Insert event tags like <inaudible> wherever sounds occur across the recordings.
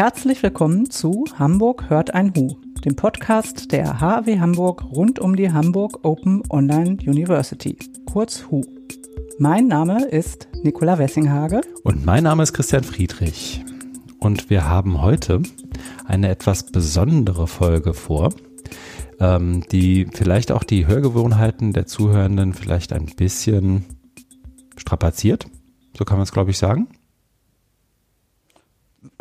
Herzlich willkommen zu Hamburg hört ein Hu, dem Podcast der HW Hamburg rund um die Hamburg Open Online University, kurz HU. Mein Name ist Nicola Wessinghage. Und mein Name ist Christian Friedrich. Und wir haben heute eine etwas besondere Folge vor, ähm, die vielleicht auch die Hörgewohnheiten der Zuhörenden vielleicht ein bisschen strapaziert. So kann man es, glaube ich, sagen.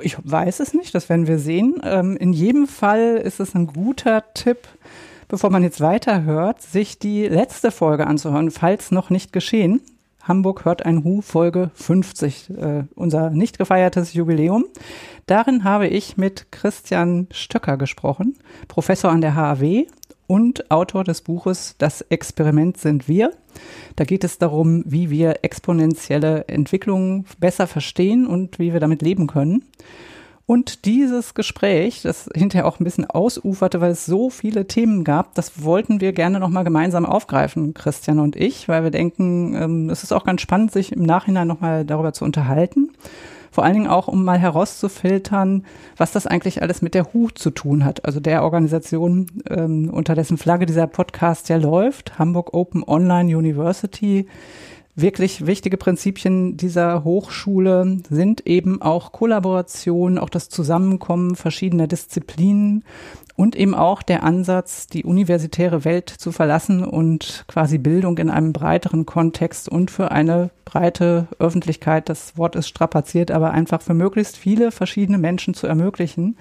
Ich weiß es nicht, das werden wir sehen. Ähm, in jedem Fall ist es ein guter Tipp, bevor man jetzt weiterhört, sich die letzte Folge anzuhören, falls noch nicht geschehen. Hamburg hört ein Hu, Folge 50, äh, unser nicht gefeiertes Jubiläum. Darin habe ich mit Christian Stöcker gesprochen, Professor an der HAW und Autor des Buches Das Experiment sind wir. Da geht es darum, wie wir exponentielle Entwicklungen besser verstehen und wie wir damit leben können. Und dieses Gespräch, das hinterher auch ein bisschen ausuferte, weil es so viele Themen gab, das wollten wir gerne nochmal gemeinsam aufgreifen, Christian und ich, weil wir denken, ähm, es ist auch ganz spannend, sich im Nachhinein nochmal darüber zu unterhalten. Vor allen Dingen auch, um mal herauszufiltern, was das eigentlich alles mit der HU zu tun hat. Also der Organisation, ähm, unter dessen Flagge dieser Podcast ja läuft, Hamburg Open Online University. Wirklich wichtige Prinzipien dieser Hochschule sind eben auch Kollaboration, auch das Zusammenkommen verschiedener Disziplinen und eben auch der Ansatz, die universitäre Welt zu verlassen und quasi Bildung in einem breiteren Kontext und für eine breite Öffentlichkeit, das Wort ist strapaziert, aber einfach für möglichst viele verschiedene Menschen zu ermöglichen.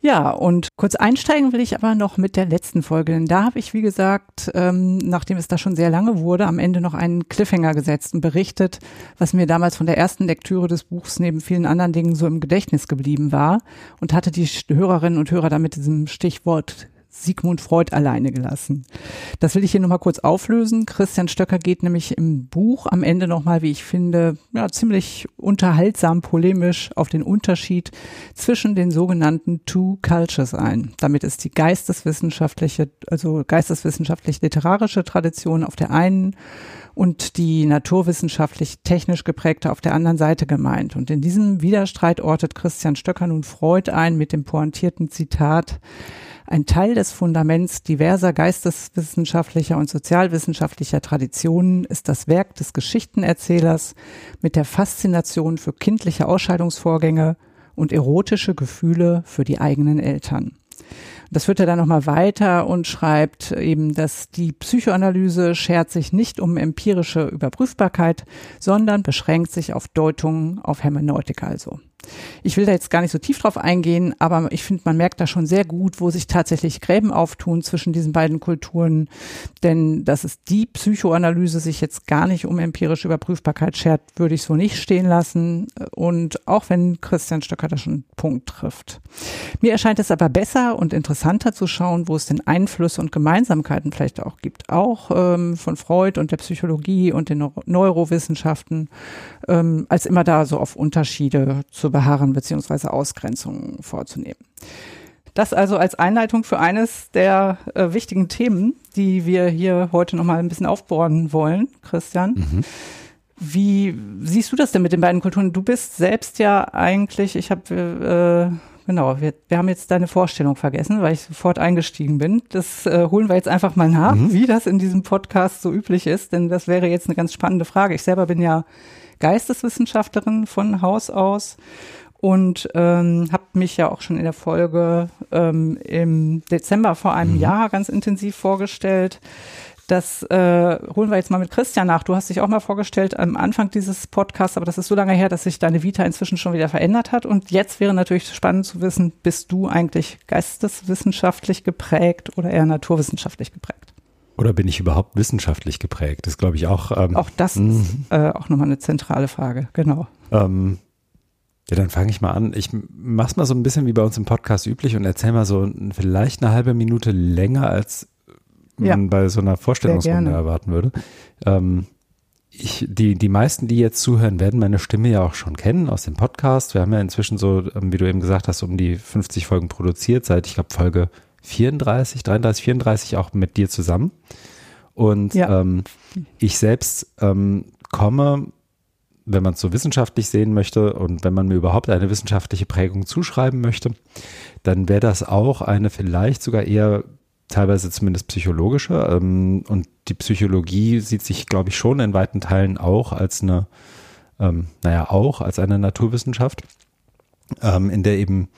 Ja, und kurz einsteigen will ich aber noch mit der letzten Folge, denn da habe ich, wie gesagt, ähm, nachdem es da schon sehr lange wurde, am Ende noch einen Cliffhanger gesetzt und berichtet, was mir damals von der ersten Lektüre des Buchs neben vielen anderen Dingen so im Gedächtnis geblieben war und hatte die Hörerinnen und Hörer da mit diesem Stichwort Sigmund Freud alleine gelassen. Das will ich hier nochmal kurz auflösen. Christian Stöcker geht nämlich im Buch am Ende nochmal, wie ich finde, ja, ziemlich unterhaltsam polemisch auf den Unterschied zwischen den sogenannten Two Cultures ein. Damit ist die geisteswissenschaftliche, also geisteswissenschaftlich-literarische Tradition auf der einen und die naturwissenschaftlich-technisch geprägte auf der anderen Seite gemeint. Und in diesem Widerstreit ortet Christian Stöcker nun Freud ein mit dem pointierten Zitat, ein Teil des Fundaments diverser geisteswissenschaftlicher und sozialwissenschaftlicher Traditionen ist das Werk des Geschichtenerzählers mit der Faszination für kindliche Ausscheidungsvorgänge und erotische Gefühle für die eigenen Eltern. Das führt er dann nochmal weiter und schreibt eben, dass die Psychoanalyse schert sich nicht um empirische Überprüfbarkeit, sondern beschränkt sich auf Deutungen, auf Hermeneutik also. Ich will da jetzt gar nicht so tief drauf eingehen, aber ich finde, man merkt da schon sehr gut, wo sich tatsächlich Gräben auftun zwischen diesen beiden Kulturen. Denn dass es die Psychoanalyse sich jetzt gar nicht um empirische Überprüfbarkeit schert, würde ich so nicht stehen lassen. Und auch wenn Christian Stöcker da schon einen Punkt trifft. Mir erscheint es aber besser und interessanter zu schauen, wo es denn Einflüsse und Gemeinsamkeiten vielleicht auch gibt. Auch ähm, von Freud und der Psychologie und den Neurowissenschaften, ähm, als immer da so auf Unterschiede zu beharren beziehungsweise Ausgrenzungen vorzunehmen. Das also als Einleitung für eines der äh, wichtigen Themen, die wir hier heute nochmal ein bisschen aufbohren wollen, Christian. Mhm. Wie siehst du das denn mit den beiden Kulturen? Du bist selbst ja eigentlich, ich habe, äh, genau, wir, wir haben jetzt deine Vorstellung vergessen, weil ich sofort eingestiegen bin. Das äh, holen wir jetzt einfach mal nach, mhm. wie das in diesem Podcast so üblich ist, denn das wäre jetzt eine ganz spannende Frage. Ich selber bin ja Geisteswissenschaftlerin von Haus aus und ähm, habe mich ja auch schon in der Folge ähm, im Dezember vor einem mhm. Jahr ganz intensiv vorgestellt. Das äh, holen wir jetzt mal mit Christian nach. Du hast dich auch mal vorgestellt am Anfang dieses Podcasts, aber das ist so lange her, dass sich deine Vita inzwischen schon wieder verändert hat. Und jetzt wäre natürlich spannend zu wissen, bist du eigentlich geisteswissenschaftlich geprägt oder eher naturwissenschaftlich geprägt? Oder bin ich überhaupt wissenschaftlich geprägt? Das glaube ich auch. Ähm, auch das mhm. ist äh, auch nochmal eine zentrale Frage, genau. Ähm, ja, dann fange ich mal an. Ich mach's mal so ein bisschen wie bei uns im Podcast üblich und erzähl mal so vielleicht eine halbe Minute länger, als man ja. bei so einer Vorstellungsrunde erwarten würde. Ähm, ich, die, die meisten, die jetzt zuhören, werden meine Stimme ja auch schon kennen aus dem Podcast. Wir haben ja inzwischen so, ähm, wie du eben gesagt hast, um die 50 Folgen produziert, seit ich glaube Folge 34, 33, 34 auch mit dir zusammen. Und ja. ähm, ich selbst ähm, komme wenn man es so wissenschaftlich sehen möchte und wenn man mir überhaupt eine wissenschaftliche Prägung zuschreiben möchte, dann wäre das auch eine vielleicht sogar eher teilweise zumindest psychologische. Ähm, und die Psychologie sieht sich, glaube ich, schon in weiten Teilen auch als eine, ähm, naja, auch als eine Naturwissenschaft, ähm, in der eben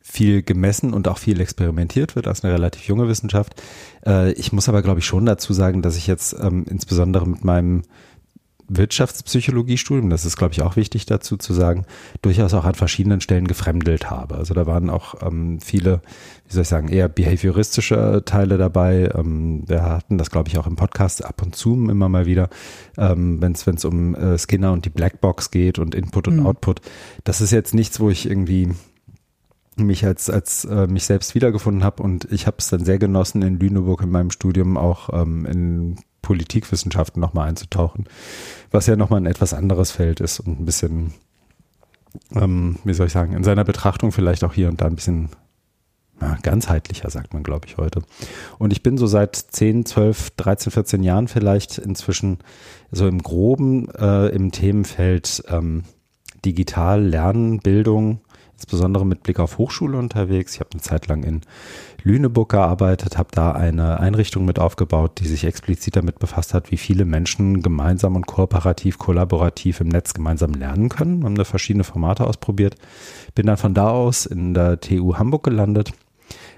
viel gemessen und auch viel experimentiert wird als eine relativ junge Wissenschaft. Äh, ich muss aber, glaube ich, schon dazu sagen, dass ich jetzt ähm, insbesondere mit meinem Wirtschaftspsychologiestudium, das ist, glaube ich, auch wichtig dazu zu sagen, durchaus auch an verschiedenen Stellen gefremdelt habe. Also da waren auch ähm, viele, wie soll ich sagen, eher behavioristische Teile dabei. Ähm, wir hatten das, glaube ich, auch im Podcast ab und zu immer mal wieder, ähm, wenn es um äh, Skinner und die Blackbox geht und Input und mhm. Output. Das ist jetzt nichts, wo ich irgendwie mich als als äh, mich selbst wiedergefunden habe und ich habe es dann sehr genossen in Lüneburg in meinem Studium auch ähm, in Politikwissenschaften nochmal einzutauchen, was ja nochmal ein etwas anderes Feld ist und ein bisschen, ähm, wie soll ich sagen, in seiner Betrachtung vielleicht auch hier und da ein bisschen ja, ganzheitlicher, sagt man, glaube ich, heute. Und ich bin so seit 10, 12, 13, 14 Jahren vielleicht inzwischen so im Groben äh, im Themenfeld ähm, digital Lernen, Bildung, insbesondere mit Blick auf Hochschule unterwegs. Ich habe eine Zeit lang in Lüneburg gearbeitet, habe da eine Einrichtung mit aufgebaut, die sich explizit damit befasst hat, wie viele Menschen gemeinsam und kooperativ, kollaborativ im Netz gemeinsam lernen können. Haben da verschiedene Formate ausprobiert. Bin dann von da aus in der TU Hamburg gelandet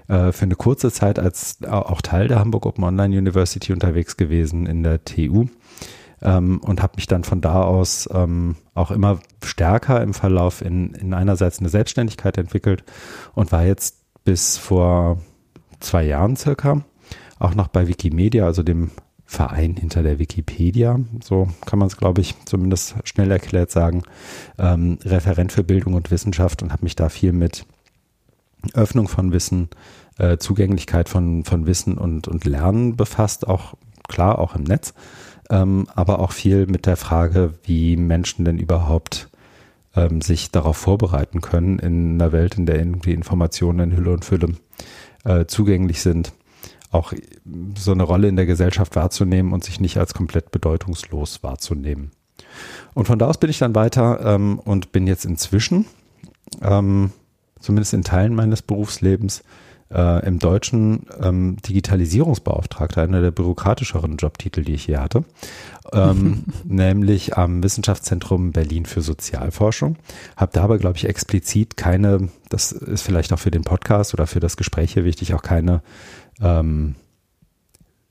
äh, für eine kurze Zeit als auch Teil der Hamburg Open Online University unterwegs gewesen in der TU ähm, und habe mich dann von da aus ähm, auch immer stärker im Verlauf in, in einerseits eine Selbstständigkeit entwickelt und war jetzt bis vor zwei Jahren circa auch noch bei Wikimedia, also dem Verein hinter der Wikipedia, so kann man es, glaube ich, zumindest schnell erklärt sagen, ähm, Referent für Bildung und Wissenschaft und habe mich da viel mit Öffnung von Wissen, äh, Zugänglichkeit von, von Wissen und, und Lernen befasst, auch klar, auch im Netz ähm, aber auch viel mit der Frage, wie Menschen denn überhaupt ähm, sich darauf vorbereiten können in einer Welt, in der irgendwie Informationen in Hülle und Fülle äh, zugänglich sind, auch so eine Rolle in der Gesellschaft wahrzunehmen und sich nicht als komplett bedeutungslos wahrzunehmen. Und von da aus bin ich dann weiter ähm, und bin jetzt inzwischen, ähm, zumindest in Teilen meines Berufslebens, äh, im Deutschen ähm, Digitalisierungsbeauftragter, einer der bürokratischeren Jobtitel, die ich hier hatte, ähm, <laughs> nämlich am Wissenschaftszentrum Berlin für Sozialforschung. Habe da aber, glaube ich, explizit keine, das ist vielleicht auch für den Podcast oder für das Gespräch hier wichtig, auch keine ähm,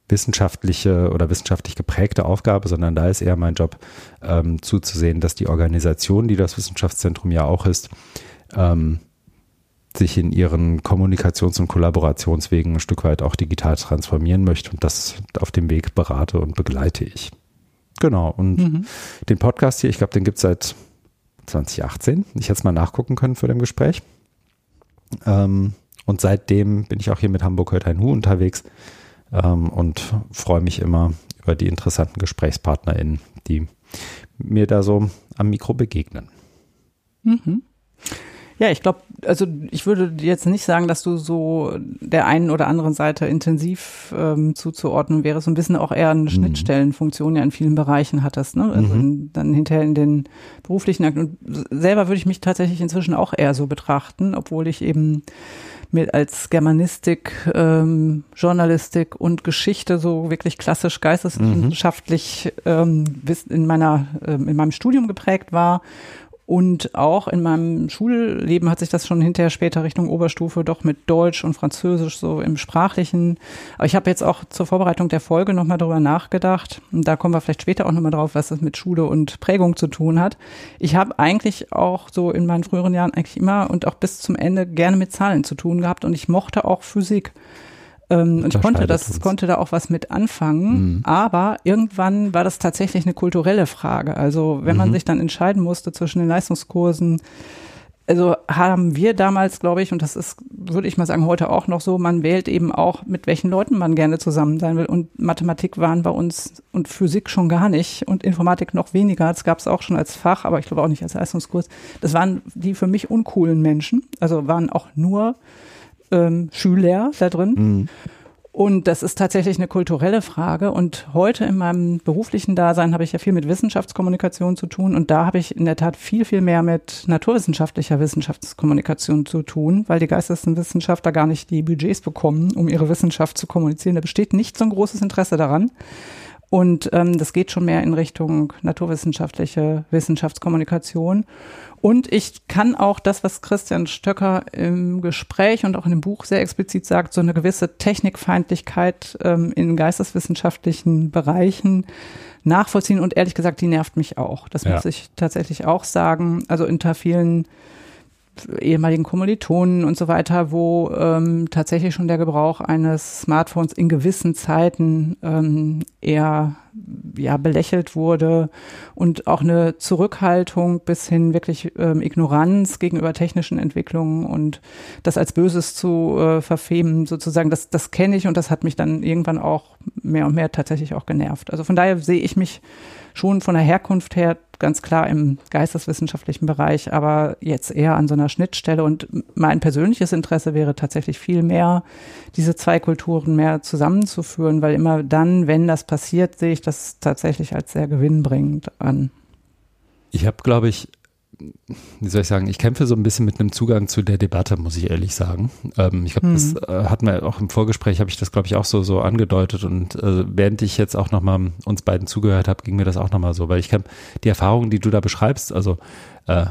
wissenschaftliche oder wissenschaftlich geprägte Aufgabe, sondern da ist eher mein Job ähm, zuzusehen, dass die Organisation, die das Wissenschaftszentrum ja auch ist, ähm, sich in ihren Kommunikations- und Kollaborationswegen ein Stück weit auch digital transformieren möchte und das auf dem Weg berate und begleite ich. Genau. Und mhm. den Podcast hier, ich glaube, den gibt es seit 2018. Ich hätte es mal nachgucken können für dem Gespräch. Ähm, und seitdem bin ich auch hier mit Hamburg hört ein Hu unterwegs ähm, und freue mich immer über die interessanten GesprächspartnerInnen, die mir da so am Mikro begegnen. Mhm. Ja, ich glaube, also ich würde jetzt nicht sagen, dass du so der einen oder anderen Seite intensiv ähm, zuzuordnen wäre, so ein bisschen auch eher eine mhm. Schnittstellenfunktion ja in vielen Bereichen hattest, ne? Also mhm. in, dann hinterher in den beruflichen Akten. Und selber würde ich mich tatsächlich inzwischen auch eher so betrachten, obwohl ich eben mir als Germanistik, ähm, Journalistik und Geschichte so wirklich klassisch geisteswissenschaftlich ähm, in meiner ähm, in meinem Studium geprägt war und auch in meinem Schulleben hat sich das schon hinterher später Richtung Oberstufe doch mit Deutsch und Französisch so im Sprachlichen. Aber ich habe jetzt auch zur Vorbereitung der Folge nochmal darüber nachgedacht. Und da kommen wir vielleicht später auch nochmal drauf, was das mit Schule und Prägung zu tun hat. Ich habe eigentlich auch so in meinen früheren Jahren eigentlich immer und auch bis zum Ende gerne mit Zahlen zu tun gehabt und ich mochte auch Physik. Ähm, und ich konnte das, uns. konnte da auch was mit anfangen. Mhm. Aber irgendwann war das tatsächlich eine kulturelle Frage. Also wenn man mhm. sich dann entscheiden musste zwischen den Leistungskursen, also haben wir damals, glaube ich, und das ist, würde ich mal sagen, heute auch noch so, man wählt eben auch, mit welchen Leuten man gerne zusammen sein will. Und Mathematik waren bei uns und Physik schon gar nicht und Informatik noch weniger. Das gab es auch schon als Fach, aber ich glaube auch nicht als Leistungskurs. Das waren die für mich uncoolen Menschen. Also waren auch nur ähm, Schüler da drin. Mhm. Und das ist tatsächlich eine kulturelle Frage. Und heute in meinem beruflichen Dasein habe ich ja viel mit Wissenschaftskommunikation zu tun. Und da habe ich in der Tat viel, viel mehr mit naturwissenschaftlicher Wissenschaftskommunikation zu tun, weil die Geisteswissenschaftler gar nicht die Budgets bekommen, um ihre Wissenschaft zu kommunizieren. Da besteht nicht so ein großes Interesse daran. Und ähm, das geht schon mehr in Richtung naturwissenschaftliche Wissenschaftskommunikation. Und ich kann auch das, was Christian Stöcker im Gespräch und auch in dem Buch sehr explizit sagt, so eine gewisse Technikfeindlichkeit ähm, in geisteswissenschaftlichen Bereichen nachvollziehen. Und ehrlich gesagt, die nervt mich auch. Das ja. muss ich tatsächlich auch sagen. Also unter vielen ehemaligen Kommilitonen und so weiter, wo ähm, tatsächlich schon der Gebrauch eines Smartphones in gewissen Zeiten ähm, eher ja belächelt wurde und auch eine Zurückhaltung bis hin wirklich ähm, Ignoranz gegenüber technischen Entwicklungen und das als Böses zu äh, verfemen sozusagen, das, das kenne ich und das hat mich dann irgendwann auch mehr und mehr tatsächlich auch genervt. Also von daher sehe ich mich schon von der Herkunft her ganz klar im geisteswissenschaftlichen Bereich, aber jetzt eher an so einer Schnittstelle. Und mein persönliches Interesse wäre tatsächlich viel mehr, diese zwei Kulturen mehr zusammenzuführen, weil immer dann, wenn das passiert, sehe ich das tatsächlich als sehr gewinnbringend an. Ich habe, glaube ich, wie soll ich sagen, ich kämpfe so ein bisschen mit einem Zugang zu der Debatte, muss ich ehrlich sagen. Ähm, ich glaube, mhm. das äh, hat mir auch im Vorgespräch, habe ich das, glaube ich, auch so, so angedeutet und äh, während ich jetzt auch nochmal uns beiden zugehört habe, ging mir das auch nochmal so, weil ich kann die Erfahrungen, die du da beschreibst, also äh,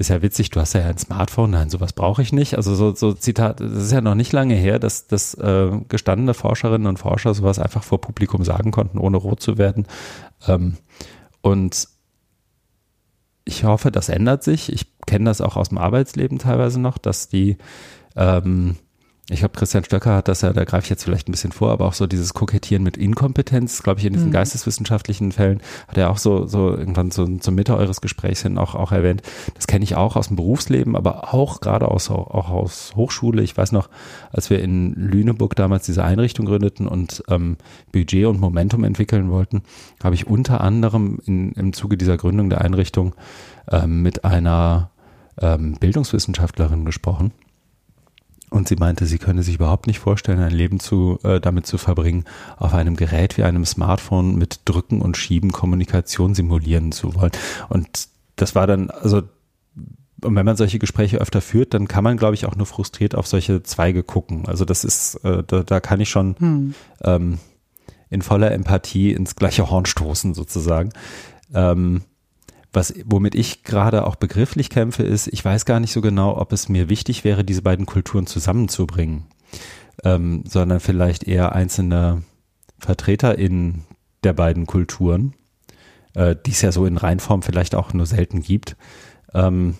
ist ja witzig, du hast ja ein Smartphone, nein, sowas brauche ich nicht. Also so, so Zitat, das ist ja noch nicht lange her, dass, dass äh, gestandene Forscherinnen und Forscher sowas einfach vor Publikum sagen konnten, ohne rot zu werden. Ähm, und ich hoffe, das ändert sich. Ich kenne das auch aus dem Arbeitsleben teilweise noch, dass die, ähm, ich glaube, Christian Stöcker hat das ja, da greife ich jetzt vielleicht ein bisschen vor, aber auch so dieses Kokettieren mit Inkompetenz, glaube ich, in diesen mhm. geisteswissenschaftlichen Fällen, hat er auch so, so irgendwann so zur Mitte eures Gesprächs hin auch, auch erwähnt. Das kenne ich auch aus dem Berufsleben, aber auch gerade aus, auch aus Hochschule. Ich weiß noch, als wir in Lüneburg damals diese Einrichtung gründeten und ähm, Budget und Momentum entwickeln wollten, habe ich unter anderem in, im Zuge dieser Gründung der Einrichtung ähm, mit einer ähm, Bildungswissenschaftlerin gesprochen und sie meinte, sie könne sich überhaupt nicht vorstellen, ein Leben zu, äh, damit zu verbringen, auf einem Gerät wie einem Smartphone mit Drücken und Schieben Kommunikation simulieren zu wollen. Und das war dann, also, und wenn man solche Gespräche öfter führt, dann kann man, glaube ich, auch nur frustriert auf solche Zweige gucken. Also das ist, äh, da, da kann ich schon hm. ähm, in voller Empathie ins gleiche Horn stoßen, sozusagen. Ähm, was, womit ich gerade auch begrifflich kämpfe, ist, ich weiß gar nicht so genau, ob es mir wichtig wäre, diese beiden Kulturen zusammenzubringen, ähm, sondern vielleicht eher einzelne Vertreter in der beiden Kulturen, äh, die es ja so in Reinform vielleicht auch nur selten gibt, ähm,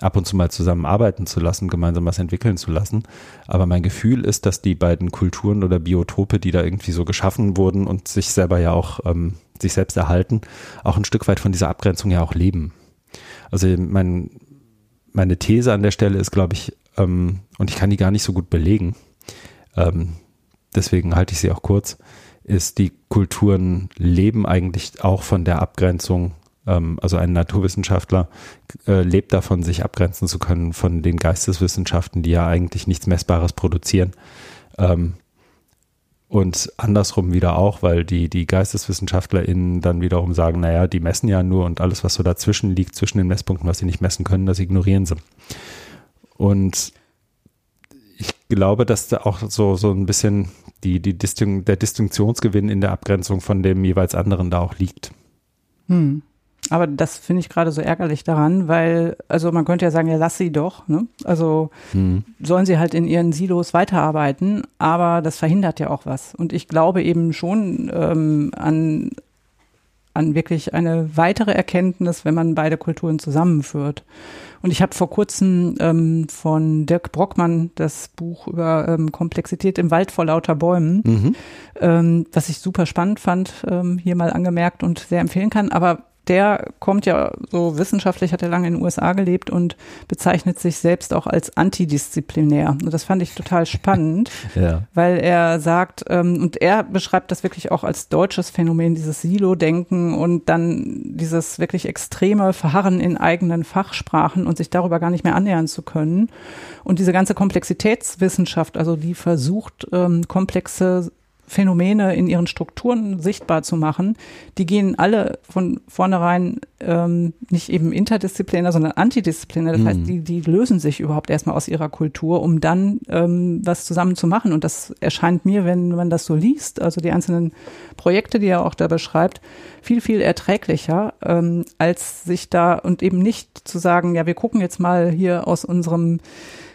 ab und zu mal zusammenarbeiten zu lassen, gemeinsam was entwickeln zu lassen. Aber mein Gefühl ist, dass die beiden Kulturen oder Biotope, die da irgendwie so geschaffen wurden und sich selber ja auch ähm, sich selbst erhalten, auch ein Stück weit von dieser Abgrenzung ja auch leben. Also mein, meine These an der Stelle ist, glaube ich, ähm, und ich kann die gar nicht so gut belegen, ähm, deswegen halte ich sie auch kurz, ist, die Kulturen leben eigentlich auch von der Abgrenzung. Ähm, also ein Naturwissenschaftler äh, lebt davon, sich abgrenzen zu können von den Geisteswissenschaften, die ja eigentlich nichts Messbares produzieren. Und andersrum wieder auch, weil die, die GeisteswissenschaftlerInnen dann wiederum sagen, naja, die messen ja nur und alles, was so dazwischen liegt, zwischen den Messpunkten, was sie nicht messen können, das ignorieren sie. Und ich glaube, dass da auch so, so ein bisschen die, die Distin der Distinktionsgewinn in der Abgrenzung von dem jeweils anderen da auch liegt. Hm. Aber das finde ich gerade so ärgerlich daran, weil, also man könnte ja sagen, ja, lass sie doch. Ne? Also hm. sollen sie halt in ihren Silos weiterarbeiten, aber das verhindert ja auch was. Und ich glaube eben schon ähm, an, an wirklich eine weitere Erkenntnis, wenn man beide Kulturen zusammenführt. Und ich habe vor kurzem ähm, von Dirk Brockmann das Buch über ähm, Komplexität im Wald vor lauter Bäumen, mhm. ähm, was ich super spannend fand, ähm, hier mal angemerkt und sehr empfehlen kann. Aber der kommt ja so wissenschaftlich, hat er lange in den USA gelebt und bezeichnet sich selbst auch als antidisziplinär. Und das fand ich total spannend, <laughs> ja. weil er sagt, ähm, und er beschreibt das wirklich auch als deutsches Phänomen, dieses Silo-Denken und dann dieses wirklich extreme Verharren in eigenen Fachsprachen und sich darüber gar nicht mehr annähern zu können. Und diese ganze Komplexitätswissenschaft, also die versucht, ähm, komplexe Phänomene in ihren Strukturen sichtbar zu machen, die gehen alle von vornherein ähm, nicht eben interdisziplinär, sondern antidisziplinär. Das mhm. heißt, die, die lösen sich überhaupt erstmal aus ihrer Kultur, um dann ähm, was zusammen zu machen. Und das erscheint mir, wenn man das so liest, also die einzelnen Projekte, die er auch da beschreibt, viel, viel erträglicher, ähm, als sich da und eben nicht zu sagen, ja, wir gucken jetzt mal hier aus unserem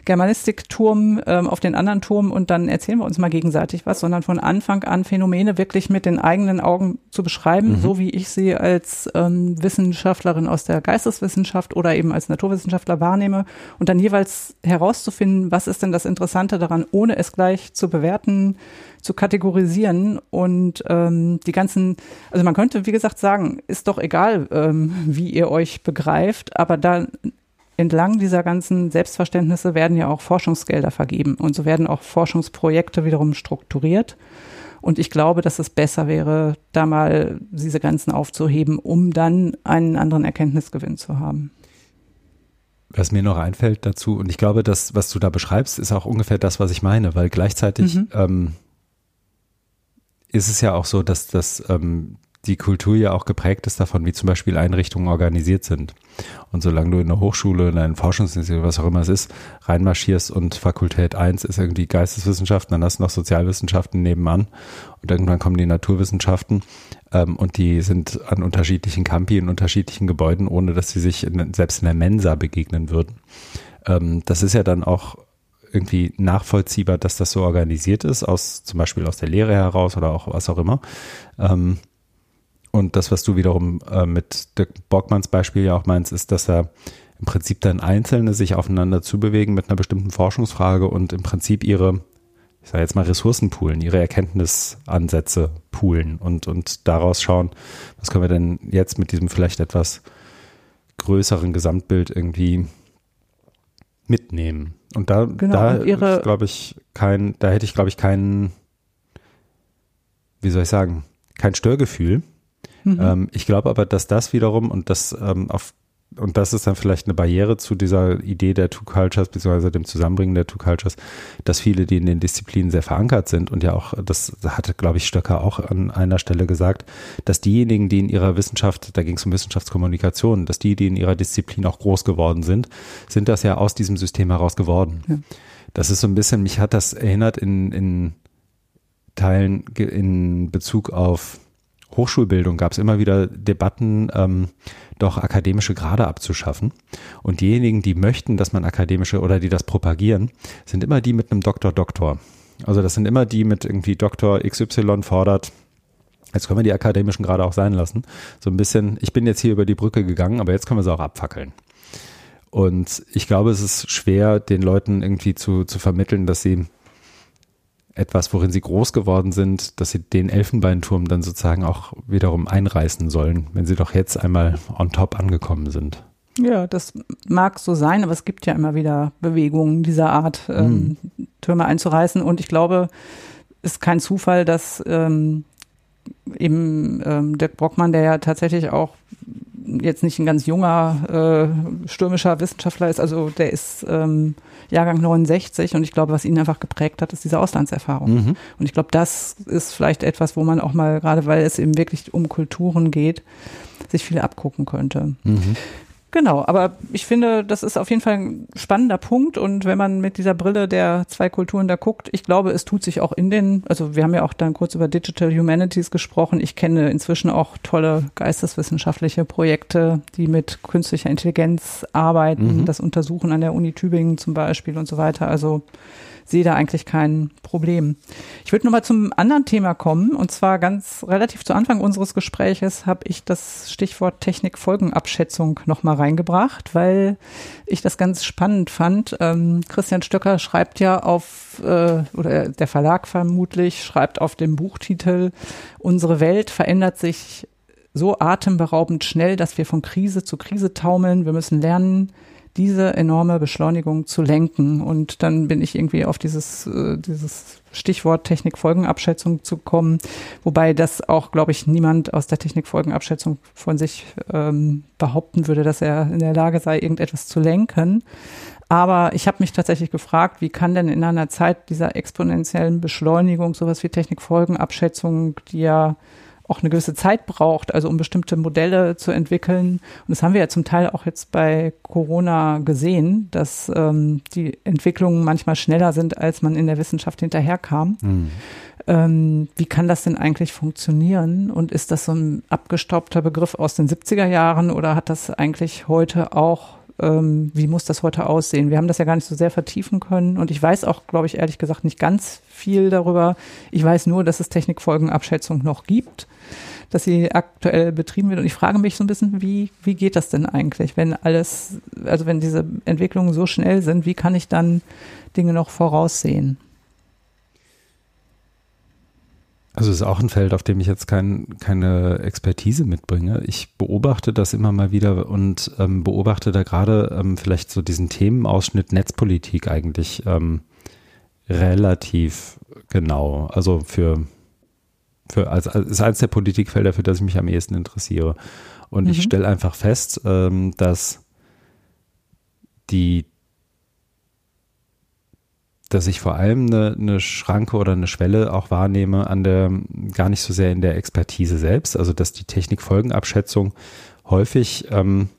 Germanistikturm ähm, auf den anderen Turm und dann erzählen wir uns mal gegenseitig was, sondern von Anfang an Phänomene wirklich mit den eigenen Augen zu beschreiben, mhm. so wie ich sie als ähm, Wissenschaftlerin aus der Geisteswissenschaft oder eben als Naturwissenschaftler wahrnehme und dann jeweils herauszufinden, was ist denn das Interessante daran, ohne es gleich zu bewerten, zu kategorisieren und ähm, die ganzen, also man könnte, wie gesagt, sagen, ist doch egal, ähm, wie ihr euch begreift, aber da entlang dieser ganzen Selbstverständnisse werden ja auch Forschungsgelder vergeben und so werden auch Forschungsprojekte wiederum strukturiert. Und ich glaube, dass es besser wäre, da mal diese Grenzen aufzuheben, um dann einen anderen Erkenntnisgewinn zu haben. Was mir noch einfällt dazu, und ich glaube, das, was du da beschreibst, ist auch ungefähr das, was ich meine, weil gleichzeitig mhm. ähm, ist es ja auch so, dass, dass ähm, die Kultur ja auch geprägt ist davon, wie zum Beispiel Einrichtungen organisiert sind. Und solange du in einer Hochschule, in einem Forschungsinstitut, was auch immer es ist, reinmarschierst und Fakultät 1 ist irgendwie Geisteswissenschaften, dann hast du noch Sozialwissenschaften nebenan und irgendwann kommen die Naturwissenschaften ähm, und die sind an unterschiedlichen Campi, in unterschiedlichen Gebäuden, ohne dass sie sich in, selbst in der Mensa begegnen würden. Ähm, das ist ja dann auch irgendwie nachvollziehbar, dass das so organisiert ist, aus zum Beispiel aus der Lehre heraus oder auch was auch immer. Ähm, und das, was du wiederum äh, mit Dirk Borgmanns Beispiel ja auch meinst, ist, dass er im Prinzip dann Einzelne sich aufeinander zubewegen mit einer bestimmten Forschungsfrage und im Prinzip ihre, ich sage jetzt mal Ressourcen poolen, ihre Erkenntnisansätze poolen und, und daraus schauen, was können wir denn jetzt mit diesem vielleicht etwas größeren Gesamtbild irgendwie mitnehmen. Und da, genau, da glaube ich, kein, da hätte ich, glaube ich, keinen, wie soll ich sagen, kein Störgefühl, Mhm. Ähm, ich glaube aber, dass das wiederum und das ähm, auf und das ist dann vielleicht eine Barriere zu dieser Idee der Two Cultures, beziehungsweise dem Zusammenbringen der Two Cultures, dass viele, die in den Disziplinen sehr verankert sind und ja auch, das hatte, glaube ich, Stöcker auch an einer Stelle gesagt, dass diejenigen, die in ihrer Wissenschaft, da ging es um Wissenschaftskommunikation, dass die, die in ihrer Disziplin auch groß geworden sind, sind das ja aus diesem System heraus geworden. Ja. Das ist so ein bisschen, mich hat das erinnert in, in Teilen in Bezug auf Hochschulbildung gab es immer wieder Debatten, ähm, doch akademische Grade abzuschaffen. Und diejenigen, die möchten, dass man akademische oder die das propagieren, sind immer die mit einem Doktor Doktor. Also das sind immer die mit irgendwie Doktor XY fordert. Jetzt können wir die akademischen Grade auch sein lassen. So ein bisschen, ich bin jetzt hier über die Brücke gegangen, aber jetzt können wir sie auch abfackeln. Und ich glaube, es ist schwer, den Leuten irgendwie zu, zu vermitteln, dass sie etwas, worin sie groß geworden sind, dass sie den Elfenbeinturm dann sozusagen auch wiederum einreißen sollen, wenn sie doch jetzt einmal on top angekommen sind. Ja, das mag so sein, aber es gibt ja immer wieder Bewegungen dieser Art, ähm, mhm. Türme einzureißen. Und ich glaube, es ist kein Zufall, dass ähm, eben ähm, Dirk Brockmann, der ja tatsächlich auch jetzt nicht ein ganz junger äh, stürmischer Wissenschaftler ist, also der ist ähm, Jahrgang 69 und ich glaube, was ihn einfach geprägt hat, ist diese Auslandserfahrung. Mhm. Und ich glaube, das ist vielleicht etwas, wo man auch mal, gerade weil es eben wirklich um Kulturen geht, sich viel abgucken könnte. Mhm. Genau, aber ich finde, das ist auf jeden Fall ein spannender Punkt und wenn man mit dieser Brille der zwei Kulturen da guckt, ich glaube, es tut sich auch in den, also wir haben ja auch dann kurz über Digital Humanities gesprochen. Ich kenne inzwischen auch tolle geisteswissenschaftliche Projekte, die mit künstlicher Intelligenz arbeiten, mhm. das untersuchen an der Uni Tübingen zum Beispiel und so weiter. Also sehe da eigentlich kein Problem. Ich würde nochmal zum anderen Thema kommen und zwar ganz relativ zu Anfang unseres Gespräches habe ich das Stichwort Technikfolgenabschätzung nochmal reingebracht, weil ich das ganz spannend fand. Ähm, Christian Stöcker schreibt ja auf, äh, oder der Verlag vermutlich, schreibt auf dem Buchtitel, unsere Welt verändert sich so atemberaubend schnell, dass wir von Krise zu Krise taumeln. Wir müssen lernen, diese enorme Beschleunigung zu lenken. Und dann bin ich irgendwie auf dieses, äh, dieses Stichwort Technikfolgenabschätzung zu kommen, wobei das auch, glaube ich, niemand aus der Technikfolgenabschätzung von sich ähm, behaupten würde, dass er in der Lage sei, irgendetwas zu lenken. Aber ich habe mich tatsächlich gefragt, wie kann denn in einer Zeit dieser exponentiellen Beschleunigung sowas wie Technikfolgenabschätzung, die ja auch eine gewisse Zeit braucht, also um bestimmte Modelle zu entwickeln. Und das haben wir ja zum Teil auch jetzt bei Corona gesehen, dass ähm, die Entwicklungen manchmal schneller sind, als man in der Wissenschaft hinterherkam. Mhm. Ähm, wie kann das denn eigentlich funktionieren? Und ist das so ein abgestaubter Begriff aus den 70er Jahren oder hat das eigentlich heute auch ähm, wie muss das heute aussehen? Wir haben das ja gar nicht so sehr vertiefen können und ich weiß auch, glaube ich, ehrlich gesagt nicht ganz viel darüber. Ich weiß nur, dass es Technikfolgenabschätzung noch gibt dass sie aktuell betrieben wird. Und ich frage mich so ein bisschen, wie, wie geht das denn eigentlich, wenn alles, also wenn diese Entwicklungen so schnell sind, wie kann ich dann Dinge noch voraussehen? Also es ist auch ein Feld, auf dem ich jetzt kein, keine Expertise mitbringe. Ich beobachte das immer mal wieder und ähm, beobachte da gerade ähm, vielleicht so diesen Themenausschnitt Netzpolitik eigentlich ähm, relativ genau. Also für für, als, als ist eines der Politikfelder, für das ich mich am ehesten interessiere. Und mhm. ich stelle einfach fest, ähm, dass die, dass ich vor allem eine, eine Schranke oder eine Schwelle auch wahrnehme an der, gar nicht so sehr in der Expertise selbst, also dass die Technikfolgenabschätzung häufig ähm,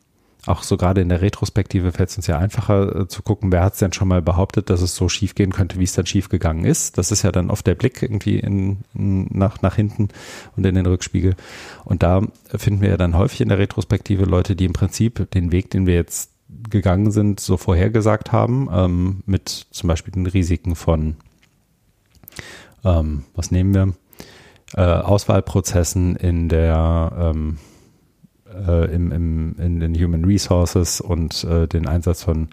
auch so gerade in der Retrospektive fällt es uns ja einfacher äh, zu gucken, wer hat es denn schon mal behauptet, dass es so schief gehen könnte, wie es dann schief gegangen ist. Das ist ja dann oft der Blick irgendwie in, in, nach, nach hinten und in den Rückspiegel. Und da finden wir ja dann häufig in der Retrospektive Leute, die im Prinzip den Weg, den wir jetzt gegangen sind, so vorhergesagt haben, ähm, mit zum Beispiel den Risiken von, ähm, was nehmen wir, äh, Auswahlprozessen in der ähm, äh, im, im, in den Human Resources und äh, den Einsatz von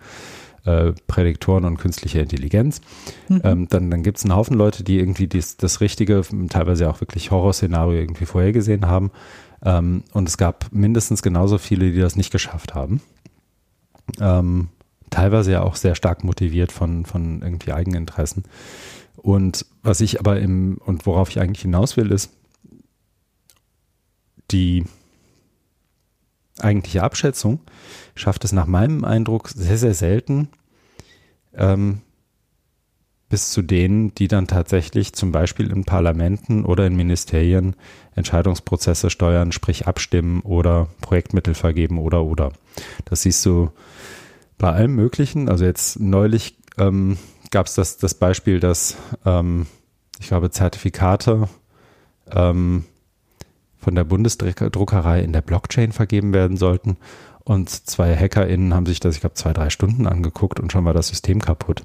äh, Prädiktoren und künstlicher Intelligenz. Mhm. Ähm, dann dann gibt es einen Haufen Leute, die irgendwie dies, das richtige, teilweise auch wirklich Horrorszenario irgendwie vorhergesehen haben. Ähm, und es gab mindestens genauso viele, die das nicht geschafft haben. Ähm, teilweise ja auch sehr stark motiviert von, von irgendwie Eigeninteressen. Und was ich aber im, und worauf ich eigentlich hinaus will, ist, die eigentliche Abschätzung schafft es nach meinem Eindruck sehr, sehr selten ähm, bis zu denen, die dann tatsächlich zum Beispiel in Parlamenten oder in Ministerien Entscheidungsprozesse steuern, sprich abstimmen oder Projektmittel vergeben oder oder. Das siehst du bei allem Möglichen. Also jetzt neulich ähm, gab es das, das Beispiel, dass ähm, ich glaube Zertifikate ähm, von der Bundesdruckerei in der Blockchain vergeben werden sollten. Und zwei HackerInnen haben sich das, ich glaube, zwei, drei Stunden angeguckt und schon war das System kaputt.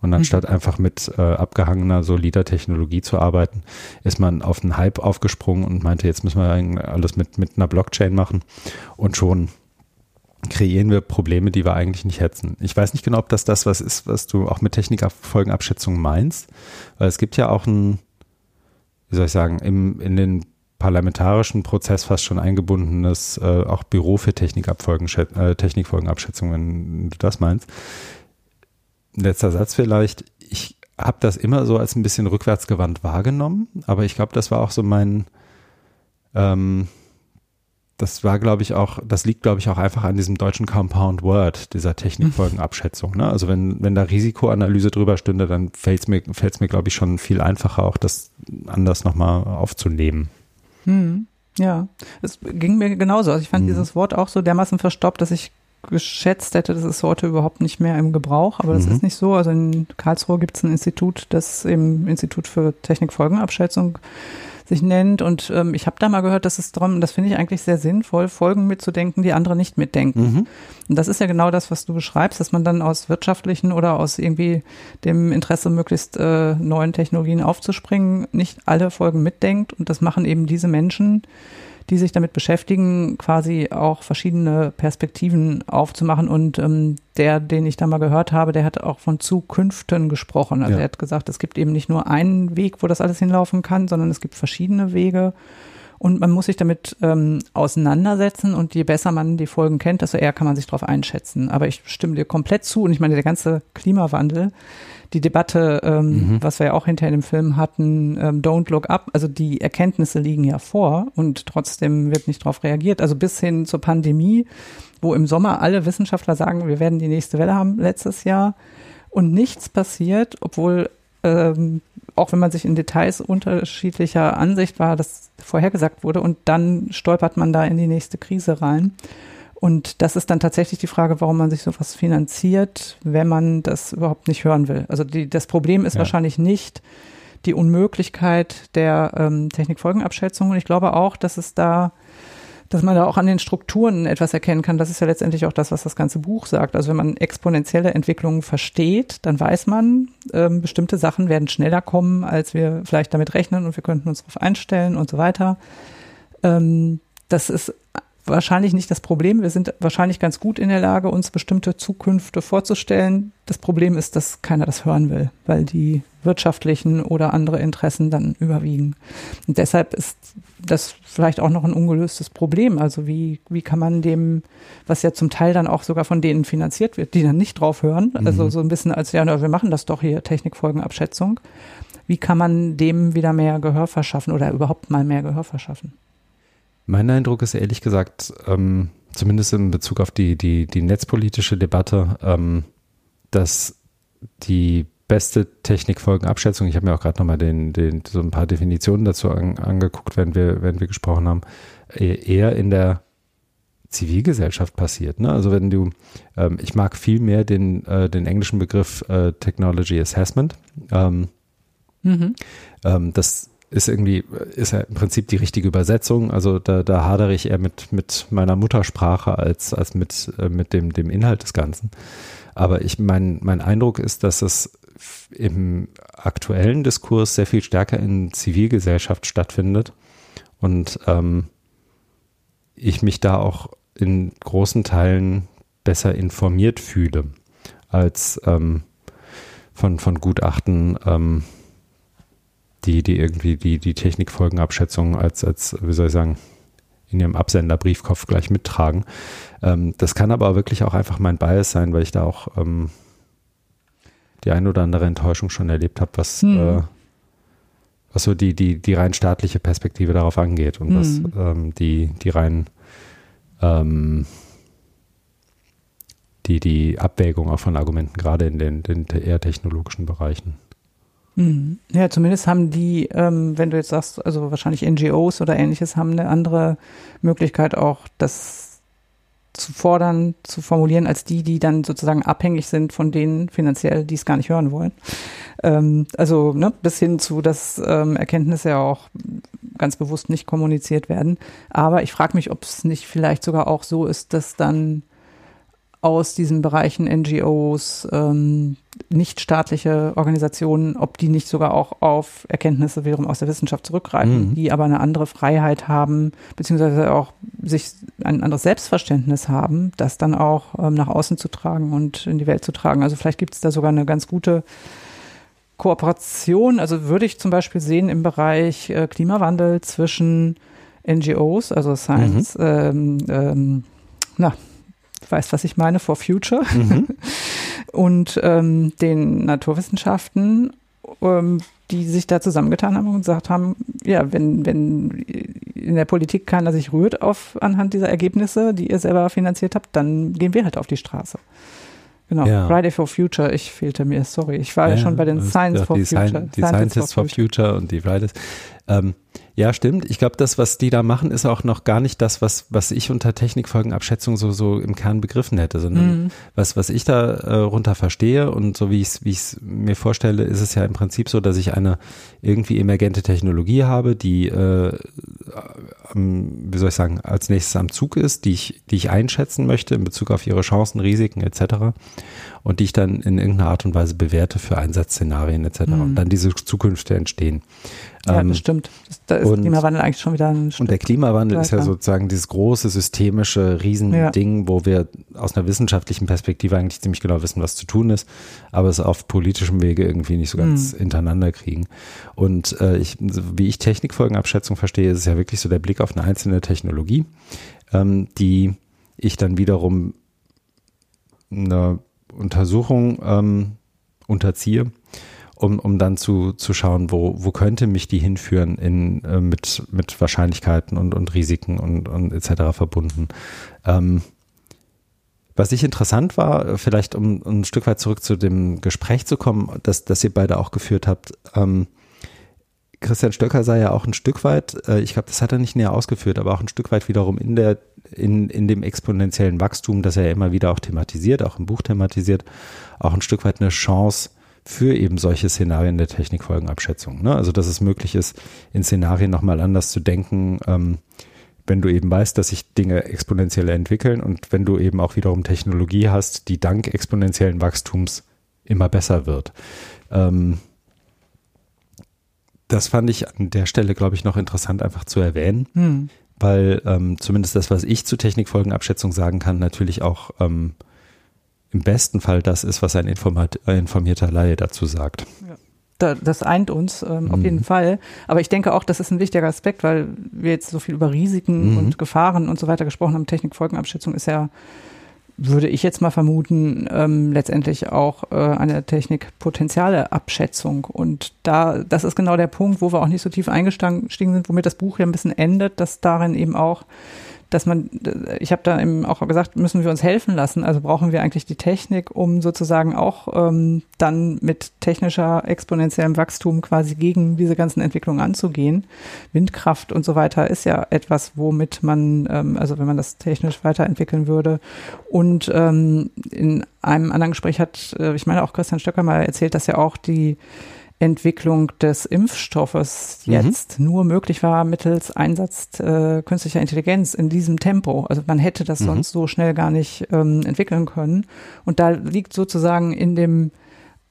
Und anstatt mhm. einfach mit äh, abgehangener, solider Technologie zu arbeiten, ist man auf einen Hype aufgesprungen und meinte, jetzt müssen wir alles mit, mit einer Blockchain machen. Und schon kreieren wir Probleme, die wir eigentlich nicht hätten. Ich weiß nicht genau, ob das das was ist, was du auch mit Technikfolgenabschätzung meinst, weil es gibt ja auch ein, wie soll ich sagen, im, in den parlamentarischen Prozess fast schon eingebundenes äh, auch Büro für Technikabfolgen, äh, Technikfolgenabschätzung, wenn du das meinst. Letzter Satz vielleicht. Ich habe das immer so als ein bisschen rückwärtsgewandt wahrgenommen, aber ich glaube, das war auch so mein, ähm, das war, glaube ich, auch, das liegt, glaube ich, auch einfach an diesem deutschen Compound Word, dieser Technikfolgenabschätzung. Ne? Also wenn, wenn da Risikoanalyse drüber stünde, dann fällt es mir, fällt's mir, glaube ich, schon viel einfacher, auch das anders nochmal aufzunehmen. Hm. Ja, es ging mir genauso. Also ich fand mhm. dieses Wort auch so dermaßen verstoppt, dass ich geschätzt hätte, das ist heute überhaupt nicht mehr im Gebrauch, aber das mhm. ist nicht so. Also in Karlsruhe gibt es ein Institut, das eben Institut für Technikfolgenabschätzung sich nennt. Und ähm, ich habe da mal gehört, dass es darum, das finde ich eigentlich sehr sinnvoll, Folgen mitzudenken, die andere nicht mitdenken. Mhm. Und das ist ja genau das, was du beschreibst, dass man dann aus wirtschaftlichen oder aus irgendwie dem Interesse möglichst äh, neuen Technologien aufzuspringen, nicht alle Folgen mitdenkt. Und das machen eben diese Menschen, die sich damit beschäftigen, quasi auch verschiedene Perspektiven aufzumachen. Und ähm, der, den ich da mal gehört habe, der hat auch von Zukünften gesprochen. Also ja. er hat gesagt, es gibt eben nicht nur einen Weg, wo das alles hinlaufen kann, sondern es gibt verschiedene Wege. Und man muss sich damit ähm, auseinandersetzen und je besser man die Folgen kennt, desto eher kann man sich darauf einschätzen. Aber ich stimme dir komplett zu und ich meine, der ganze Klimawandel, die Debatte, ähm, mhm. was wir ja auch hinterher im Film hatten, ähm, Don't Look Up, also die Erkenntnisse liegen ja vor und trotzdem wird nicht darauf reagiert. Also bis hin zur Pandemie, wo im Sommer alle Wissenschaftler sagen, wir werden die nächste Welle haben letztes Jahr und nichts passiert, obwohl ähm, auch wenn man sich in Details unterschiedlicher Ansicht war, das vorhergesagt wurde und dann stolpert man da in die nächste Krise rein. Und das ist dann tatsächlich die Frage, warum man sich sowas finanziert, wenn man das überhaupt nicht hören will. Also die, das Problem ist ja. wahrscheinlich nicht die Unmöglichkeit der ähm, Technikfolgenabschätzung. Und ich glaube auch, dass es da dass man da auch an den Strukturen etwas erkennen kann. Das ist ja letztendlich auch das, was das ganze Buch sagt. Also wenn man exponentielle Entwicklungen versteht, dann weiß man, ähm, bestimmte Sachen werden schneller kommen, als wir vielleicht damit rechnen und wir könnten uns darauf einstellen und so weiter. Ähm, das ist wahrscheinlich nicht das Problem. Wir sind wahrscheinlich ganz gut in der Lage, uns bestimmte Zukünfte vorzustellen. Das Problem ist, dass keiner das hören will, weil die wirtschaftlichen oder andere Interessen dann überwiegen. Und deshalb ist das vielleicht auch noch ein ungelöstes Problem. Also wie, wie kann man dem, was ja zum Teil dann auch sogar von denen finanziert wird, die dann nicht drauf hören, mhm. also so ein bisschen als, ja, na, wir machen das doch hier, Technikfolgenabschätzung. Wie kann man dem wieder mehr Gehör verschaffen oder überhaupt mal mehr Gehör verschaffen? Mein Eindruck ist ehrlich gesagt, ähm, zumindest in Bezug auf die, die, die netzpolitische Debatte, ähm, dass die beste Technikfolgenabschätzung, ich habe mir auch gerade nochmal den, den, so ein paar Definitionen dazu an, angeguckt, wenn wir, wenn wir gesprochen haben, e, eher in der Zivilgesellschaft passiert. Ne? Also wenn du, ähm, ich mag viel mehr den, äh, den englischen Begriff äh, Technology Assessment. Ähm, mhm. ähm, das ist irgendwie, ist ja im Prinzip die richtige Übersetzung. Also da, da hadere ich eher mit, mit meiner Muttersprache als, als mit, äh, mit dem, dem Inhalt des Ganzen. Aber ich, mein, mein Eindruck ist, dass es im aktuellen Diskurs sehr viel stärker in Zivilgesellschaft stattfindet und ähm, ich mich da auch in großen Teilen besser informiert fühle als ähm, von, von Gutachten ähm, die, die irgendwie die, die Technikfolgenabschätzung als, als, wie soll ich sagen, in ihrem Absenderbriefkopf gleich mittragen. Ähm, das kann aber wirklich auch einfach mein Bias sein, weil ich da auch ähm, die ein oder andere Enttäuschung schon erlebt habe, was, hm. äh, was so die, die, die rein staatliche Perspektive darauf angeht und hm. was ähm, die, die rein ähm, die, die Abwägung auch von Argumenten, gerade in den, den eher technologischen Bereichen. Mhm. Ja, zumindest haben die, ähm, wenn du jetzt sagst, also wahrscheinlich NGOs oder ähnliches, haben eine andere Möglichkeit auch, das zu fordern, zu formulieren, als die, die dann sozusagen abhängig sind von denen finanziell, die es gar nicht hören wollen. Ähm, also ne, bis hin zu, dass ähm, Erkenntnisse ja auch ganz bewusst nicht kommuniziert werden. Aber ich frage mich, ob es nicht vielleicht sogar auch so ist, dass dann aus diesen Bereichen NGOs, ähm, nichtstaatliche Organisationen, ob die nicht sogar auch auf Erkenntnisse wiederum aus der Wissenschaft zurückgreifen, mhm. die aber eine andere Freiheit haben, beziehungsweise auch sich ein anderes Selbstverständnis haben, das dann auch ähm, nach außen zu tragen und in die Welt zu tragen. Also vielleicht gibt es da sogar eine ganz gute Kooperation. Also würde ich zum Beispiel sehen im Bereich äh, Klimawandel zwischen NGOs, also Science, mhm. ähm, ähm, na, weißt, was ich meine, for Future mhm. <laughs> und ähm, den Naturwissenschaften, ähm, die sich da zusammengetan haben und gesagt haben, ja, wenn, wenn in der Politik keiner sich rührt auf anhand dieser Ergebnisse, die ihr selber finanziert habt, dann gehen wir halt auf die Straße. Genau, ja. Friday for Future, ich fehlte mir, sorry. Ich war ja, ja schon bei den Science for Future. Sci die Scientists Future. for Future und die Fridays. Ähm, ja, stimmt. Ich glaube, das, was die da machen, ist auch noch gar nicht das, was, was ich unter Technikfolgenabschätzung so, so im Kern begriffen hätte, sondern mhm. was, was ich da äh, runter verstehe und so wie ich es wie ich's mir vorstelle, ist es ja im Prinzip so, dass ich eine irgendwie emergente Technologie habe, die, äh, wie soll ich sagen, als nächstes am Zug ist, die ich, die ich einschätzen möchte in Bezug auf ihre Chancen, Risiken etc. und die ich dann in irgendeiner Art und Weise bewerte für Einsatzszenarien etc. Mhm. und dann diese Zukünfte entstehen. Ja, ähm, das stimmt. Da ist und, Klimawandel eigentlich schon wieder ein Stück Und der Klimawandel weiter. ist ja sozusagen dieses große systemische Riesending, ja. wo wir aus einer wissenschaftlichen Perspektive eigentlich ziemlich genau wissen, was zu tun ist, aber es auf politischem Wege irgendwie nicht so ganz mhm. hintereinander kriegen. Und äh, ich, wie ich Technikfolgenabschätzung verstehe, ist es ja wirklich so der Blick auf eine einzelne Technologie, ähm, die ich dann wiederum eine Untersuchung ähm, unterziehe um, um dann zu, zu schauen, wo, wo könnte mich die hinführen in, äh, mit, mit Wahrscheinlichkeiten und, und Risiken und, und etc. verbunden. Ähm, was ich interessant war, vielleicht um, ein Stück weit zurück zu dem Gespräch zu kommen, das, das ihr beide auch geführt habt, ähm, Christian Stöcker sei ja auch ein Stück weit, äh, ich glaube, das hat er nicht näher ausgeführt, aber auch ein Stück weit wiederum in der, in, in dem exponentiellen Wachstum, das er immer wieder auch thematisiert, auch im Buch thematisiert, auch ein Stück weit eine Chance für eben solche Szenarien der Technikfolgenabschätzung. Ne? Also dass es möglich ist, in Szenarien nochmal anders zu denken, ähm, wenn du eben weißt, dass sich Dinge exponentiell entwickeln und wenn du eben auch wiederum Technologie hast, die dank exponentiellen Wachstums immer besser wird. Ähm, das fand ich an der Stelle, glaube ich, noch interessant einfach zu erwähnen, hm. weil ähm, zumindest das, was ich zu Technikfolgenabschätzung sagen kann, natürlich auch ähm, im besten Fall das ist, was ein informierter Laie dazu sagt. Ja das eint uns ähm, mhm. auf jeden Fall. Aber ich denke auch, das ist ein wichtiger Aspekt, weil wir jetzt so viel über Risiken mhm. und Gefahren und so weiter gesprochen haben. Technikfolgenabschätzung ist ja, würde ich jetzt mal vermuten, ähm, letztendlich auch äh, eine Technikpotenziale Abschätzung. Und da, das ist genau der Punkt, wo wir auch nicht so tief eingestiegen sind, womit das Buch ja ein bisschen endet, dass darin eben auch dass man, ich habe da eben auch gesagt, müssen wir uns helfen lassen. Also brauchen wir eigentlich die Technik, um sozusagen auch ähm, dann mit technischer exponentiellem Wachstum quasi gegen diese ganzen Entwicklungen anzugehen. Windkraft und so weiter ist ja etwas, womit man, ähm, also wenn man das technisch weiterentwickeln würde. Und ähm, in einem anderen Gespräch hat, äh, ich meine auch Christian Stöcker mal erzählt, dass ja auch die Entwicklung des Impfstoffes mhm. jetzt nur möglich war mittels Einsatz äh, künstlicher Intelligenz in diesem Tempo. Also man hätte das mhm. sonst so schnell gar nicht ähm, entwickeln können. Und da liegt sozusagen in dem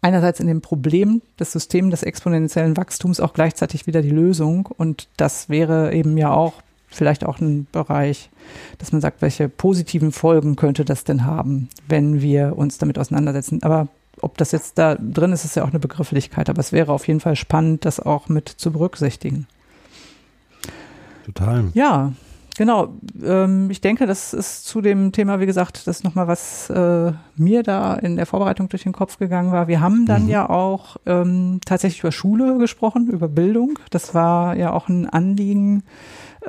einerseits in dem Problem des Systems des exponentiellen Wachstums auch gleichzeitig wieder die Lösung. Und das wäre eben ja auch vielleicht auch ein Bereich, dass man sagt, welche positiven Folgen könnte das denn haben, wenn wir uns damit auseinandersetzen. Aber ob das jetzt da drin ist, ist ja auch eine Begrifflichkeit, aber es wäre auf jeden Fall spannend, das auch mit zu berücksichtigen. Total. Ja, genau. Ähm, ich denke, das ist zu dem Thema, wie gesagt, das nochmal, was äh, mir da in der Vorbereitung durch den Kopf gegangen war. Wir haben dann mhm. ja auch ähm, tatsächlich über Schule gesprochen, über Bildung. Das war ja auch ein Anliegen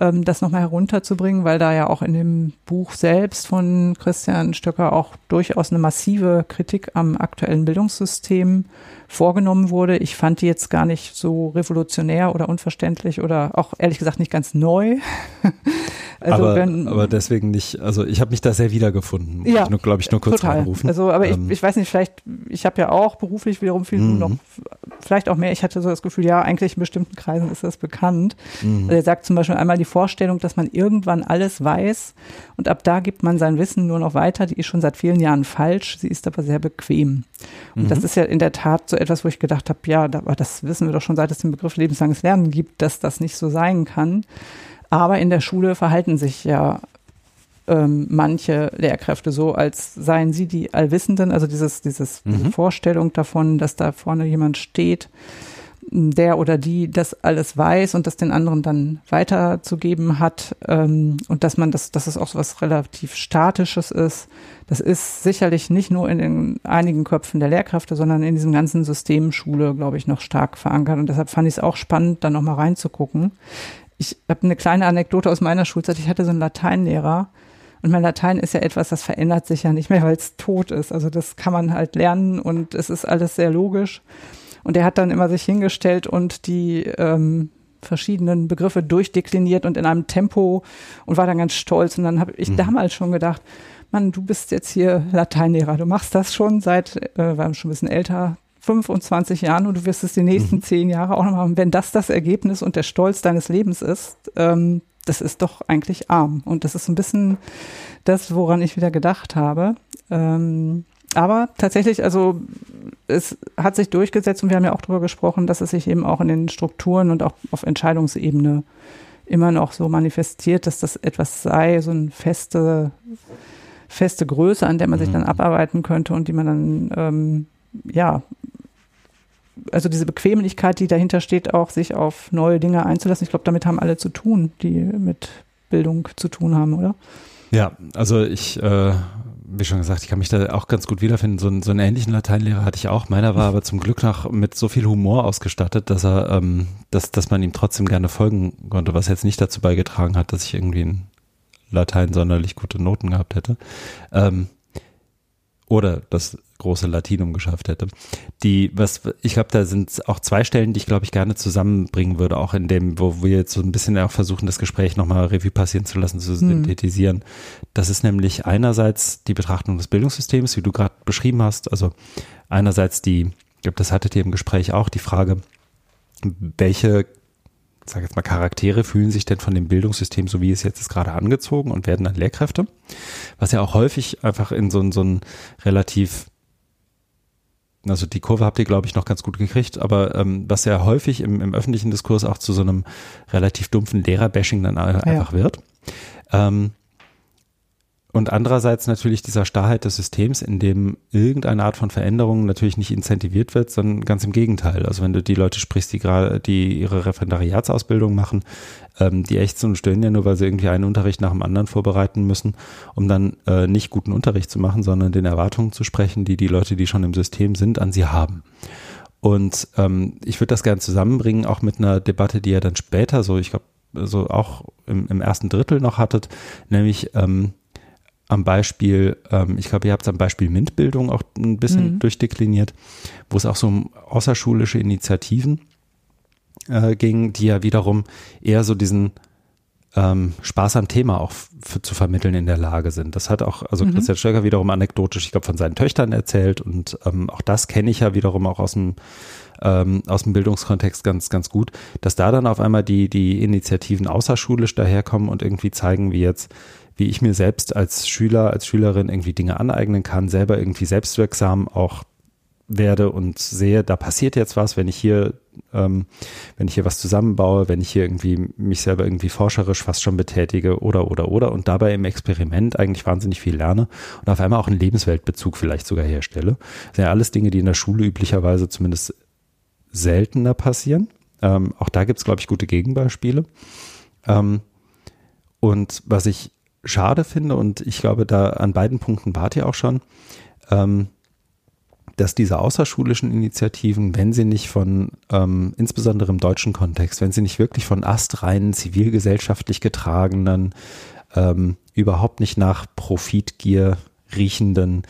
ähm, das nochmal herunterzubringen, weil da ja auch in dem Buch selbst von Christian Stöcker auch durchaus eine massive Kritik am aktuellen Bildungssystem vorgenommen wurde. Ich fand die jetzt gar nicht so revolutionär oder unverständlich oder auch ehrlich gesagt nicht ganz neu. <laughs> also aber, wenn, aber deswegen nicht, also ich habe mich da sehr wiedergefunden. Ja, glaube ich, nur kurz total. anrufen. Also, aber ähm, ich, ich weiß nicht, vielleicht, ich habe ja auch beruflich wiederum viel mhm. noch, vielleicht auch mehr. Ich hatte so das Gefühl, ja, eigentlich in bestimmten Kreisen ist das bekannt. Mhm. Also er sagt zum Beispiel einmal die Vorstellung, dass man irgendwann alles weiß und ab da gibt man sein Wissen nur noch weiter. Die ist schon seit vielen Jahren falsch. Sie ist aber sehr bequem. Und mhm. das ist ja in der Tat so etwas, wo ich gedacht habe, ja, aber das wissen wir doch schon, seit es den Begriff lebenslanges Lernen gibt, dass das nicht so sein kann. Aber in der Schule verhalten sich ja ähm, manche Lehrkräfte so, als seien sie die Allwissenden, also dieses, dieses mhm. diese Vorstellung davon, dass da vorne jemand steht, der oder die das alles weiß und das den anderen dann weiterzugeben hat ähm, und dass man das, dass es auch so was relativ Statisches ist. Das ist sicherlich nicht nur in den einigen Köpfen der Lehrkräfte, sondern in diesem ganzen System Schule, glaube ich, noch stark verankert. Und deshalb fand ich es auch spannend, da nochmal reinzugucken. Ich habe eine kleine Anekdote aus meiner Schulzeit. Ich hatte so einen Lateinlehrer, und mein Latein ist ja etwas, das verändert sich ja nicht mehr, weil es tot ist. Also das kann man halt lernen und es ist alles sehr logisch. Und er hat dann immer sich hingestellt und die ähm, verschiedenen Begriffe durchdekliniert und in einem Tempo und war dann ganz stolz. Und dann habe ich mhm. damals schon gedacht, Mann, du bist jetzt hier Lateinlehrer, du machst das schon seit, äh, wir schon ein bisschen älter, 25 Jahren und du wirst es die nächsten mhm. zehn Jahre auch noch machen. Wenn das das Ergebnis und der Stolz deines Lebens ist, ähm, das ist doch eigentlich arm. Und das ist so ein bisschen das, woran ich wieder gedacht habe. Ähm, aber tatsächlich, also es hat sich durchgesetzt und wir haben ja auch darüber gesprochen, dass es sich eben auch in den Strukturen und auch auf Entscheidungsebene immer noch so manifestiert, dass das etwas sei, so eine feste, feste Größe, an der man sich dann mhm. abarbeiten könnte und die man dann, ähm, ja, also diese Bequemlichkeit, die dahinter steht, auch sich auf neue Dinge einzulassen. Ich glaube, damit haben alle zu tun, die mit Bildung zu tun haben, oder? Ja, also ich äh, wie schon gesagt, ich kann mich da auch ganz gut wiederfinden. So, einen, so einen ähnlichen Lateinlehrer hatte ich auch. Meiner war aber zum Glück noch mit so viel Humor ausgestattet, dass er, ähm, dass, dass man ihm trotzdem gerne folgen konnte, was jetzt nicht dazu beigetragen hat, dass ich irgendwie in Latein sonderlich gute Noten gehabt hätte. Ähm, oder das große Latinum geschafft hätte. Die, was, ich glaube, da sind auch zwei Stellen, die ich glaube ich gerne zusammenbringen würde, auch in dem, wo wir jetzt so ein bisschen auch versuchen, das Gespräch nochmal Revue passieren zu lassen, zu mhm. synthetisieren. Das ist nämlich einerseits die Betrachtung des Bildungssystems, wie du gerade beschrieben hast, also einerseits die, ich glaube, das hattet ihr im Gespräch auch, die Frage, welche sage jetzt mal, Charaktere fühlen sich denn von dem Bildungssystem, so wie es jetzt ist, gerade angezogen und werden dann Lehrkräfte. Was ja auch häufig einfach in so, so ein relativ also die Kurve habt ihr, glaube ich, noch ganz gut gekriegt, aber ähm, was ja häufig im, im öffentlichen Diskurs auch zu so einem relativ dumpfen Lehrerbashing dann einfach ja. wird. Ähm, und andererseits natürlich dieser Starrheit des Systems, in dem irgendeine Art von Veränderung natürlich nicht incentiviert wird, sondern ganz im Gegenteil. Also wenn du die Leute sprichst, die gerade, die ihre Referendariatsausbildung machen, ähm, die echt und stören ja nur, weil sie irgendwie einen Unterricht nach dem anderen vorbereiten müssen, um dann äh, nicht guten Unterricht zu machen, sondern den Erwartungen zu sprechen, die die Leute, die schon im System sind, an sie haben. Und ähm, ich würde das gerne zusammenbringen, auch mit einer Debatte, die ihr dann später so, ich glaube, so auch im, im ersten Drittel noch hattet, nämlich ähm, am Beispiel, ähm, ich glaube, ihr habt es am Beispiel MINT-Bildung auch ein bisschen mhm. durchdekliniert, wo es auch so um außerschulische Initiativen äh, ging, die ja wiederum eher so diesen ähm, Spaß am Thema auch für, zu vermitteln in der Lage sind. Das hat auch, also mhm. Christian Stöcker wiederum anekdotisch, ich glaube, von seinen Töchtern erzählt und ähm, auch das kenne ich ja wiederum auch aus dem ähm, aus dem Bildungskontext ganz, ganz gut, dass da dann auf einmal die, die Initiativen außerschulisch daherkommen und irgendwie zeigen, wie jetzt wie ich mir selbst als Schüler, als Schülerin irgendwie Dinge aneignen kann, selber irgendwie selbstwirksam auch werde und sehe, da passiert jetzt was, wenn ich hier, ähm, wenn ich hier was zusammenbaue, wenn ich hier irgendwie mich selber irgendwie forscherisch fast schon betätige oder oder oder und dabei im Experiment eigentlich wahnsinnig viel lerne und auf einmal auch einen Lebensweltbezug vielleicht sogar herstelle. Das sind ja alles Dinge, die in der Schule üblicherweise zumindest seltener passieren. Ähm, auch da gibt es, glaube ich, gute Gegenbeispiele. Ähm, und was ich schade finde, und ich glaube, da an beiden Punkten wart ihr auch schon, ähm, dass diese außerschulischen Initiativen, wenn sie nicht von, ähm, insbesondere im deutschen Kontext, wenn sie nicht wirklich von astreinen, zivilgesellschaftlich getragenen, ähm, überhaupt nicht nach Profitgier riechenden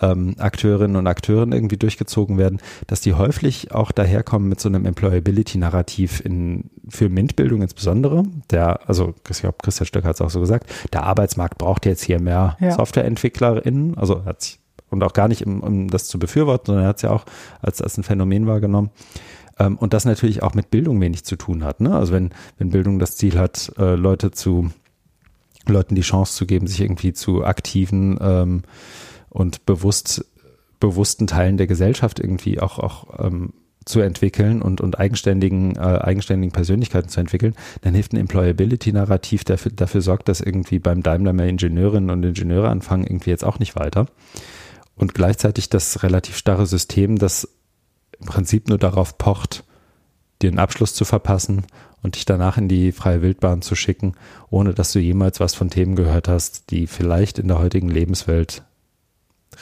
ähm, Akteurinnen und Akteuren irgendwie durchgezogen werden, dass die häufig auch daherkommen mit so einem Employability-Narrativ in für MINT-Bildung insbesondere. Der, also ich glaube, Christian Stöcker hat es auch so gesagt, der Arbeitsmarkt braucht jetzt hier mehr ja. SoftwareentwicklerInnen, also hat sich, und auch gar nicht, um, um das zu befürworten, sondern er hat es ja auch als, als ein Phänomen wahrgenommen ähm, und das natürlich auch mit Bildung wenig zu tun hat. Ne? Also wenn, wenn Bildung das Ziel hat, äh, Leute zu Leuten die Chance zu geben, sich irgendwie zu aktiven ähm, und bewusst, bewussten Teilen der Gesellschaft irgendwie auch, auch ähm, zu entwickeln und, und eigenständigen, äh, eigenständigen Persönlichkeiten zu entwickeln, dann hilft ein Employability-Narrativ dafür, dafür sorgt, dass irgendwie beim Daimler mehr Ingenieurinnen und Ingenieure anfangen, irgendwie jetzt auch nicht weiter. Und gleichzeitig das relativ starre System, das im Prinzip nur darauf pocht, dir einen Abschluss zu verpassen und dich danach in die freie Wildbahn zu schicken, ohne dass du jemals was von Themen gehört hast, die vielleicht in der heutigen Lebenswelt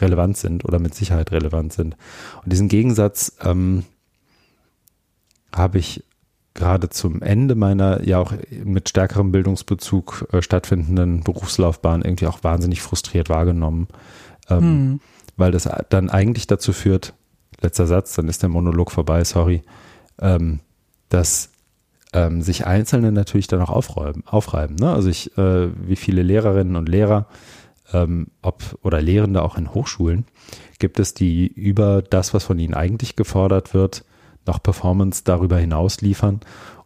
relevant sind oder mit Sicherheit relevant sind. Und diesen Gegensatz ähm, habe ich gerade zum Ende meiner ja auch mit stärkerem Bildungsbezug äh, stattfindenden Berufslaufbahn irgendwie auch wahnsinnig frustriert wahrgenommen, ähm, hm. weil das dann eigentlich dazu führt, letzter Satz, dann ist der Monolog vorbei, sorry, ähm, dass ähm, sich Einzelne natürlich dann auch aufräumen, aufreiben. Ne? Also ich, äh, wie viele Lehrerinnen und Lehrer ähm, ob oder Lehrende auch in Hochschulen, gibt es, die über das, was von ihnen eigentlich gefordert wird, noch Performance darüber hinaus liefern,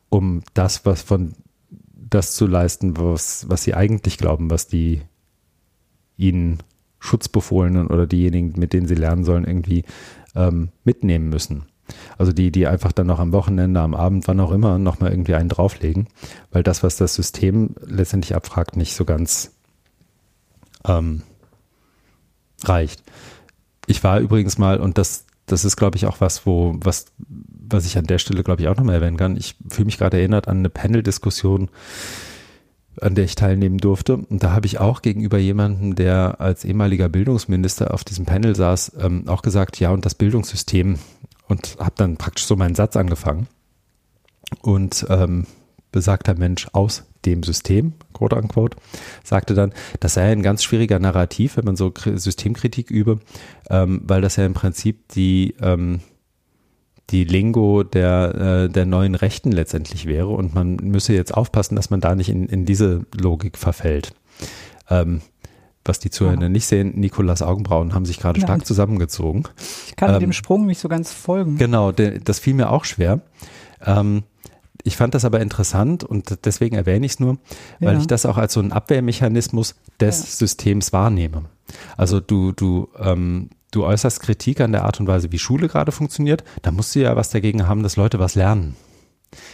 um das, was von das zu leisten, was, was sie eigentlich glauben, was die ihnen Schutzbefohlenen oder diejenigen, mit denen sie lernen sollen, irgendwie ähm, mitnehmen müssen. Also die, die einfach dann noch am Wochenende, am Abend, wann auch immer, nochmal irgendwie einen drauflegen, weil das, was das System letztendlich abfragt, nicht so ganz ähm, reicht. Ich war übrigens mal, und das, das ist, glaube ich, auch was, wo, was, was ich an der Stelle, glaube ich, auch nochmal erwähnen kann. Ich fühle mich gerade erinnert an eine Panel-Diskussion, an der ich teilnehmen durfte. Und da habe ich auch gegenüber jemandem, der als ehemaliger Bildungsminister auf diesem Panel saß, ähm, auch gesagt, ja, und das Bildungssystem und habe dann praktisch so meinen Satz angefangen. Und ähm, besagter Mensch aus dem System, quote unquote, sagte dann, das sei ein ganz schwieriger Narrativ, wenn man so Systemkritik übe, ähm, weil das ja im Prinzip die, ähm, die Lingo der, äh, der neuen Rechten letztendlich wäre und man müsse jetzt aufpassen, dass man da nicht in, in diese Logik verfällt. Ähm, was die Zuhörer nicht sehen, Nikolas Augenbrauen haben sich gerade stark zusammengezogen. Ich kann ähm, dem Sprung nicht so ganz folgen. Genau, de, das fiel mir auch schwer. Ähm, ich fand das aber interessant und deswegen erwähne ich es nur, weil ja. ich das auch als so einen Abwehrmechanismus des ja. Systems wahrnehme. Also du, du, ähm, du äußerst Kritik an der Art und Weise, wie Schule gerade funktioniert, da musst du ja was dagegen haben, dass Leute was lernen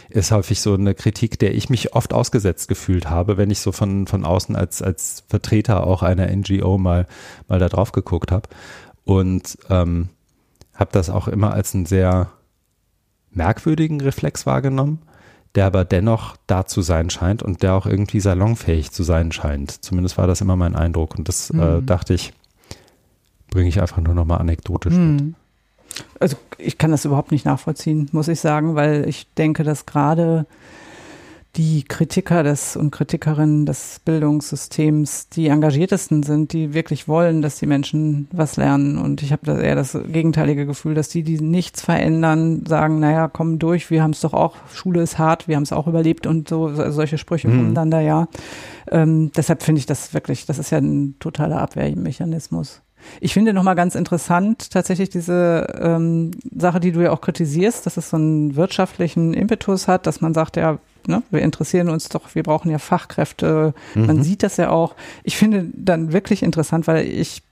ist häufig so eine Kritik, der ich mich oft ausgesetzt gefühlt habe, wenn ich so von, von außen als, als Vertreter auch einer NGO mal, mal da drauf geguckt habe. Und ähm, habe das auch immer als einen sehr merkwürdigen Reflex wahrgenommen, der aber dennoch da zu sein scheint und der auch irgendwie salonfähig zu sein scheint. Zumindest war das immer mein Eindruck. Und das äh, mhm. äh, dachte ich, bringe ich einfach nur nochmal anekdotisch mhm. mit. Also ich kann das überhaupt nicht nachvollziehen, muss ich sagen, weil ich denke, dass gerade die Kritiker des und Kritikerinnen des Bildungssystems die engagiertesten sind, die wirklich wollen, dass die Menschen was lernen. Und ich habe da eher das gegenteilige Gefühl, dass die, die nichts verändern, sagen, naja, komm durch, wir haben es doch auch, Schule ist hart, wir haben es auch überlebt und so, solche Sprüche mhm. kommen dann da ja. Ähm, deshalb finde ich das wirklich, das ist ja ein totaler Abwehrmechanismus. Ich finde nochmal ganz interessant tatsächlich diese ähm, Sache, die du ja auch kritisierst, dass es so einen wirtschaftlichen Impetus hat, dass man sagt, ja, ne, wir interessieren uns doch, wir brauchen ja Fachkräfte. Mhm. Man sieht das ja auch. Ich finde dann wirklich interessant, weil ich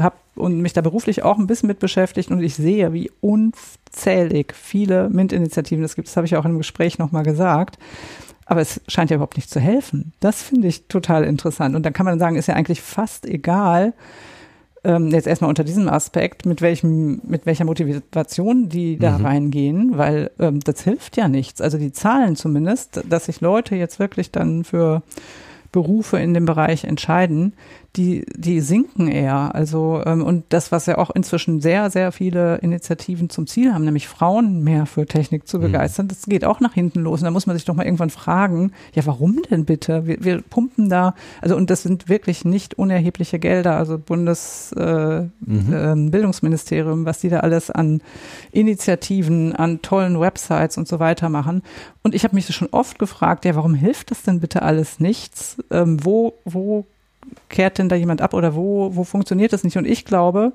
habe und mich da beruflich auch ein bisschen mit beschäftigt und ich sehe, wie unzählig viele MINT-Initiativen es gibt. Das habe ich auch in einem Gespräch nochmal gesagt. Aber es scheint ja überhaupt nicht zu helfen. Das finde ich total interessant. Und dann kann man sagen, ist ja eigentlich fast egal, ähm, jetzt erstmal unter diesem Aspekt, mit welchem, mit welcher Motivation die da mhm. reingehen, weil ähm, das hilft ja nichts. Also die Zahlen zumindest, dass sich Leute jetzt wirklich dann für Berufe in dem Bereich entscheiden, die, die sinken eher. Also, ähm, und das, was ja auch inzwischen sehr, sehr viele Initiativen zum Ziel haben, nämlich Frauen mehr für Technik zu mhm. begeistern, mhm. das geht auch nach hinten los. Und da muss man sich doch mal irgendwann fragen, ja, warum denn bitte? Wir, wir pumpen da, also, und das sind wirklich nicht unerhebliche Gelder, also Bundesbildungsministerium, äh, mhm. äh, was die da alles an Initiativen, an tollen Websites und so weiter machen. Und ich habe mich schon oft gefragt, ja, warum hilft das denn bitte alles nichts? Ähm, wo, wo kehrt denn da jemand ab oder wo, wo funktioniert das nicht? Und ich glaube,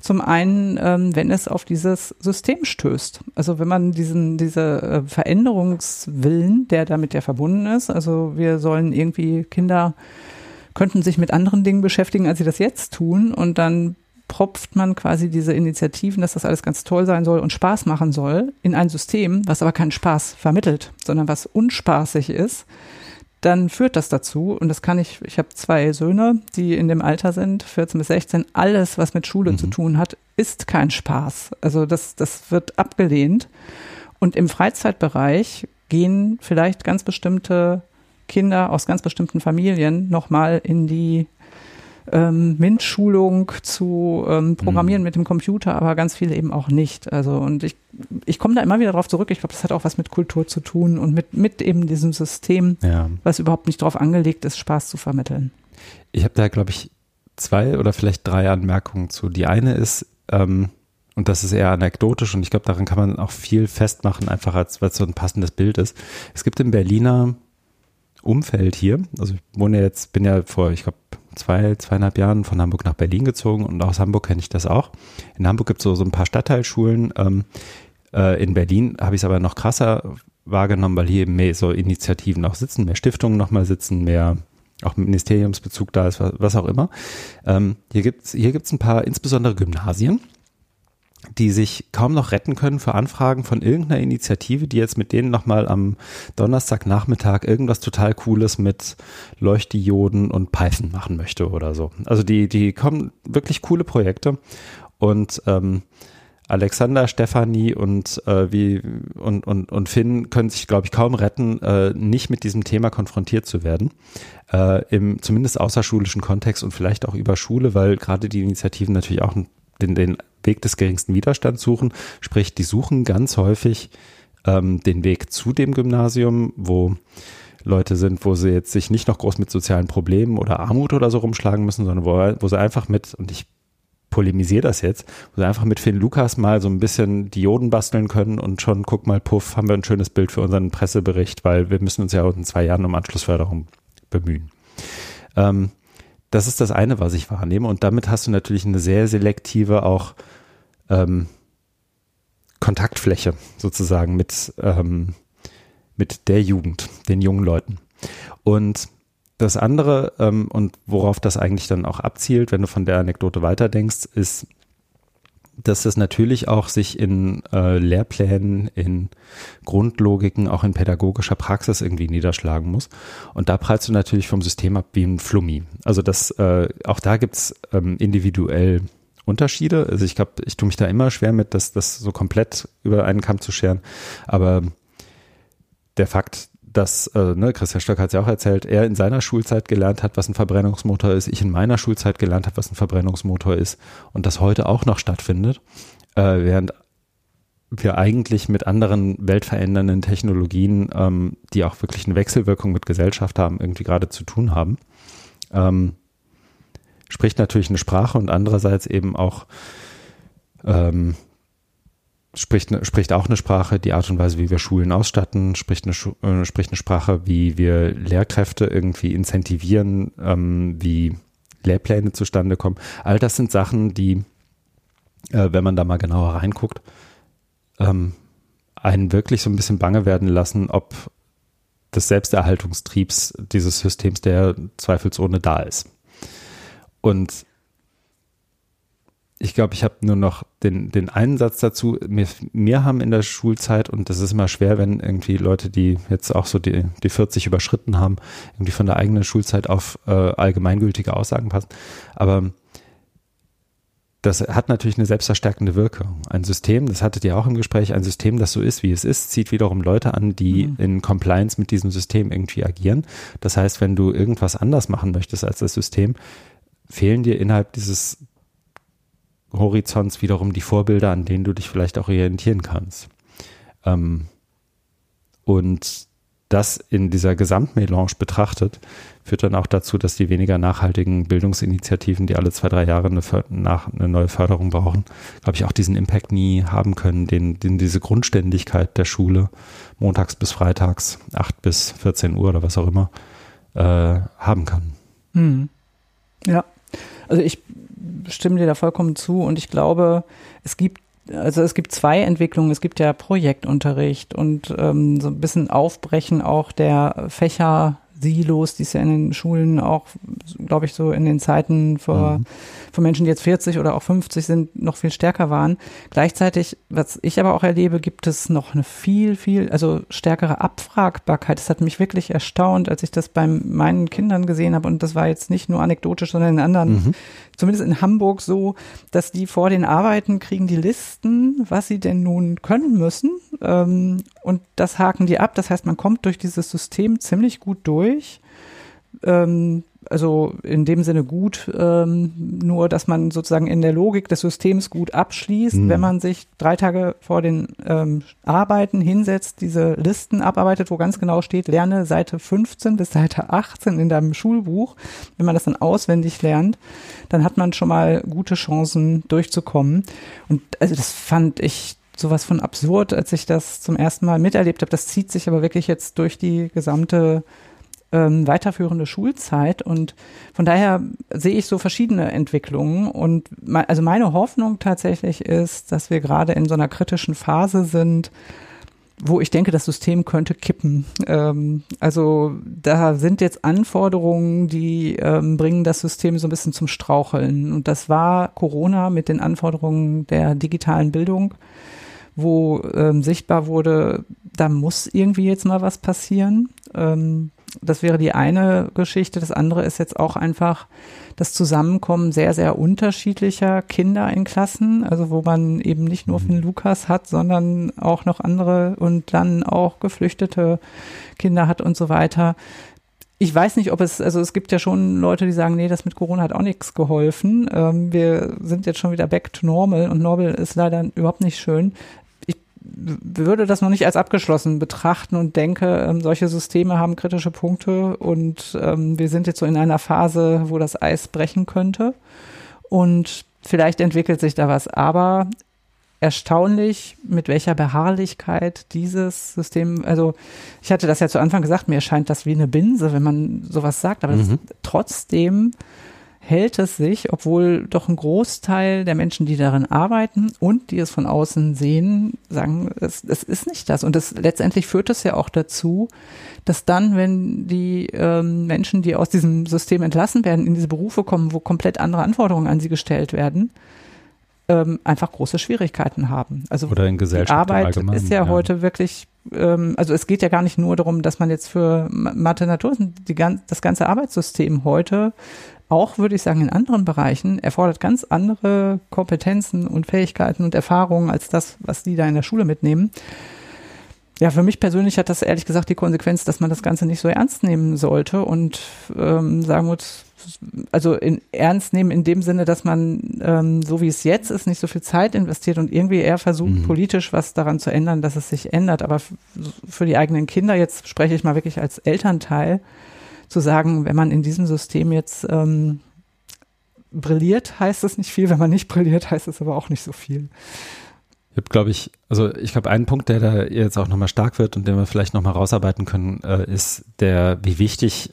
zum einen, ähm, wenn es auf dieses System stößt. Also wenn man diesen, diese äh, Veränderungswillen, der damit ja verbunden ist, also wir sollen irgendwie Kinder könnten sich mit anderen Dingen beschäftigen, als sie das jetzt tun und dann propft man quasi diese Initiativen, dass das alles ganz toll sein soll und Spaß machen soll, in ein System, was aber keinen Spaß vermittelt, sondern was unspaßig ist dann führt das dazu, und das kann ich, ich habe zwei Söhne, die in dem Alter sind, 14 bis 16, alles, was mit Schule mhm. zu tun hat, ist kein Spaß. Also das, das wird abgelehnt. Und im Freizeitbereich gehen vielleicht ganz bestimmte Kinder aus ganz bestimmten Familien nochmal in die ähm, MINT-Schulung zu ähm, Programmieren mhm. mit dem Computer, aber ganz viele eben auch nicht. Also und ich, ich komme da immer wieder drauf zurück. Ich glaube, das hat auch was mit Kultur zu tun und mit, mit eben diesem System, ja. was überhaupt nicht darauf angelegt ist, Spaß zu vermitteln. Ich habe da, glaube ich, zwei oder vielleicht drei Anmerkungen zu. Die eine ist, ähm, und das ist eher anekdotisch und ich glaube, daran kann man auch viel festmachen, einfach als weil es so ein passendes Bild ist. Es gibt im Berliner Umfeld hier, also ich wohne jetzt, bin ja vor, ich glaube, zwei, zweieinhalb Jahren von Hamburg nach Berlin gezogen und aus Hamburg kenne ich das auch. In Hamburg gibt es so, so ein paar Stadtteilschulen. Ähm, äh, in Berlin habe ich es aber noch krasser wahrgenommen, weil hier eben mehr so Initiativen auch sitzen, mehr Stiftungen nochmal sitzen, mehr auch Ministeriumsbezug da ist, was, was auch immer. Ähm, hier gibt es hier gibt's ein paar, insbesondere Gymnasien, die sich kaum noch retten können für Anfragen von irgendeiner Initiative, die jetzt mit denen nochmal am Donnerstagnachmittag irgendwas total Cooles mit Leuchtdioden und Python machen möchte oder so. Also die, die kommen wirklich coole Projekte und ähm, Alexander, Stefanie und äh, wie und, und, und Finn können sich, glaube ich, kaum retten, äh, nicht mit diesem Thema konfrontiert zu werden. Äh, Im zumindest außerschulischen Kontext und vielleicht auch über Schule, weil gerade die Initiativen natürlich auch den, den Weg des geringsten Widerstands suchen. Sprich, die suchen ganz häufig ähm, den Weg zu dem Gymnasium, wo Leute sind, wo sie jetzt sich nicht noch groß mit sozialen Problemen oder Armut oder so rumschlagen müssen, sondern wo, wo sie einfach mit, und ich polemisiere das jetzt, wo sie einfach mit Finn Lukas mal so ein bisschen Dioden basteln können und schon, guck mal, puff, haben wir ein schönes Bild für unseren Pressebericht, weil wir müssen uns ja in zwei Jahren um Anschlussförderung bemühen. Ähm, das ist das eine, was ich wahrnehme. Und damit hast du natürlich eine sehr selektive auch ähm, Kontaktfläche sozusagen mit, ähm, mit der Jugend, den jungen Leuten. Und das andere, ähm, und worauf das eigentlich dann auch abzielt, wenn du von der Anekdote weiterdenkst, ist, dass es natürlich auch sich in äh, Lehrplänen, in Grundlogiken, auch in pädagogischer Praxis irgendwie niederschlagen muss. Und da prallst du natürlich vom System ab wie ein Flummi. Also das, äh, auch da gibt's ähm, individuell Unterschiede. Also ich glaube, ich tue mich da immer schwer mit, das, das so komplett über einen Kamm zu scheren. Aber der Fakt, dass, äh, ne, Christian Stöck hat es ja auch erzählt, er in seiner Schulzeit gelernt hat, was ein Verbrennungsmotor ist, ich in meiner Schulzeit gelernt habe, was ein Verbrennungsmotor ist und das heute auch noch stattfindet, äh, während wir eigentlich mit anderen weltverändernden Technologien, ähm, die auch wirklich eine Wechselwirkung mit Gesellschaft haben, irgendwie gerade zu tun haben. Ähm, spricht natürlich eine Sprache und andererseits eben auch ähm, spricht, ne, spricht auch eine Sprache, die Art und Weise, wie wir Schulen ausstatten, spricht eine, äh, spricht eine Sprache, wie wir Lehrkräfte irgendwie incentivieren, ähm, wie Lehrpläne zustande kommen. All das sind Sachen, die, äh, wenn man da mal genauer reinguckt, ähm, einen wirklich so ein bisschen bange werden lassen, ob des Selbsterhaltungstriebs dieses Systems, der zweifelsohne da ist. Und ich glaube, ich habe nur noch den, den einen Satz dazu. Wir, wir haben in der Schulzeit, und das ist immer schwer, wenn irgendwie Leute, die jetzt auch so die, die 40 überschritten haben, irgendwie von der eigenen Schulzeit auf äh, allgemeingültige Aussagen passen. Aber das hat natürlich eine selbstverstärkende Wirkung. Ein System, das hattet ihr auch im Gespräch, ein System, das so ist, wie es ist, zieht wiederum Leute an, die mhm. in Compliance mit diesem System irgendwie agieren. Das heißt, wenn du irgendwas anders machen möchtest als das System, fehlen dir innerhalb dieses Horizonts wiederum die Vorbilder, an denen du dich vielleicht auch orientieren kannst. Ähm, und das in dieser Gesamtmelange betrachtet, führt dann auch dazu, dass die weniger nachhaltigen Bildungsinitiativen, die alle zwei, drei Jahre eine, nach, eine neue Förderung brauchen, glaube ich, auch diesen Impact nie haben können, den, den diese Grundständigkeit der Schule montags bis freitags, acht bis 14 Uhr oder was auch immer, äh, haben kann. Hm. Ja, also ich stimme dir da vollkommen zu und ich glaube, es gibt also es gibt zwei Entwicklungen. Es gibt ja Projektunterricht und ähm, so ein bisschen Aufbrechen auch der Fächer Silos, die es ja in den Schulen auch, glaube ich, so in den Zeiten vor, mhm. von Menschen, die jetzt 40 oder auch 50 sind, noch viel stärker waren. Gleichzeitig, was ich aber auch erlebe, gibt es noch eine viel, viel, also stärkere Abfragbarkeit. Das hat mich wirklich erstaunt, als ich das bei meinen Kindern gesehen habe. Und das war jetzt nicht nur anekdotisch, sondern in anderen, mhm. zumindest in Hamburg so, dass die vor den Arbeiten kriegen die Listen, was sie denn nun können müssen. Ähm, und das haken die ab. Das heißt, man kommt durch dieses System ziemlich gut durch. Ähm, also in dem Sinne gut, ähm, nur dass man sozusagen in der Logik des Systems gut abschließt, mhm. wenn man sich drei Tage vor den ähm, Arbeiten hinsetzt, diese Listen abarbeitet, wo ganz genau steht, lerne Seite 15 bis Seite 18 in deinem Schulbuch. Wenn man das dann auswendig lernt, dann hat man schon mal gute Chancen durchzukommen. Und also das fand ich sowas von absurd, als ich das zum ersten Mal miterlebt habe. Das zieht sich aber wirklich jetzt durch die gesamte ähm, weiterführende Schulzeit und von daher sehe ich so verschiedene Entwicklungen und me also meine Hoffnung tatsächlich ist, dass wir gerade in so einer kritischen Phase sind, wo ich denke, das System könnte kippen. Ähm, also da sind jetzt Anforderungen, die ähm, bringen das System so ein bisschen zum Straucheln. Und das war Corona mit den Anforderungen der digitalen Bildung, wo ähm, sichtbar wurde, da muss irgendwie jetzt mal was passieren. Ähm, das wäre die eine Geschichte. Das andere ist jetzt auch einfach das Zusammenkommen sehr, sehr unterschiedlicher Kinder in Klassen, also wo man eben nicht nur Finn Lukas hat, sondern auch noch andere und dann auch geflüchtete Kinder hat und so weiter. Ich weiß nicht, ob es, also es gibt ja schon Leute, die sagen, nee, das mit Corona hat auch nichts geholfen. Ähm, wir sind jetzt schon wieder back to normal und normal ist leider überhaupt nicht schön würde das noch nicht als abgeschlossen betrachten und denke, ähm, solche Systeme haben kritische Punkte und ähm, wir sind jetzt so in einer Phase, wo das Eis brechen könnte und vielleicht entwickelt sich da was. Aber erstaunlich, mit welcher Beharrlichkeit dieses System, also ich hatte das ja zu Anfang gesagt, mir erscheint das wie eine Binse, wenn man sowas sagt, aber mhm. trotzdem hält es sich, obwohl doch ein Großteil der Menschen, die darin arbeiten und die es von außen sehen, sagen, es, es ist nicht das. Und das letztendlich führt es ja auch dazu, dass dann, wenn die ähm, Menschen, die aus diesem System entlassen werden, in diese Berufe kommen, wo komplett andere Anforderungen an sie gestellt werden, ähm, einfach große Schwierigkeiten haben. Also Oder in Gesellschaft die Arbeit ist ja, ja, heute wirklich, ähm, also es geht ja gar nicht nur darum, dass man jetzt für Mathe, Natur, die, das ganze Arbeitssystem heute auch, würde ich sagen, in anderen Bereichen erfordert ganz andere Kompetenzen und Fähigkeiten und Erfahrungen als das, was die da in der Schule mitnehmen. Ja, für mich persönlich hat das ehrlich gesagt die Konsequenz, dass man das Ganze nicht so ernst nehmen sollte und ähm, sagen muss, also in ernst nehmen in dem Sinne, dass man ähm, so wie es jetzt ist, nicht so viel Zeit investiert und irgendwie eher versucht, mhm. politisch was daran zu ändern, dass es sich ändert. Aber für die eigenen Kinder, jetzt spreche ich mal wirklich als Elternteil, zu sagen, wenn man in diesem System jetzt ähm, brilliert, heißt es nicht viel, wenn man nicht brilliert, heißt es aber auch nicht so viel. Ich habe, glaube ich, also ich glaube, ein Punkt, der da jetzt auch nochmal stark wird und den wir vielleicht nochmal rausarbeiten können, äh, ist der, wie wichtig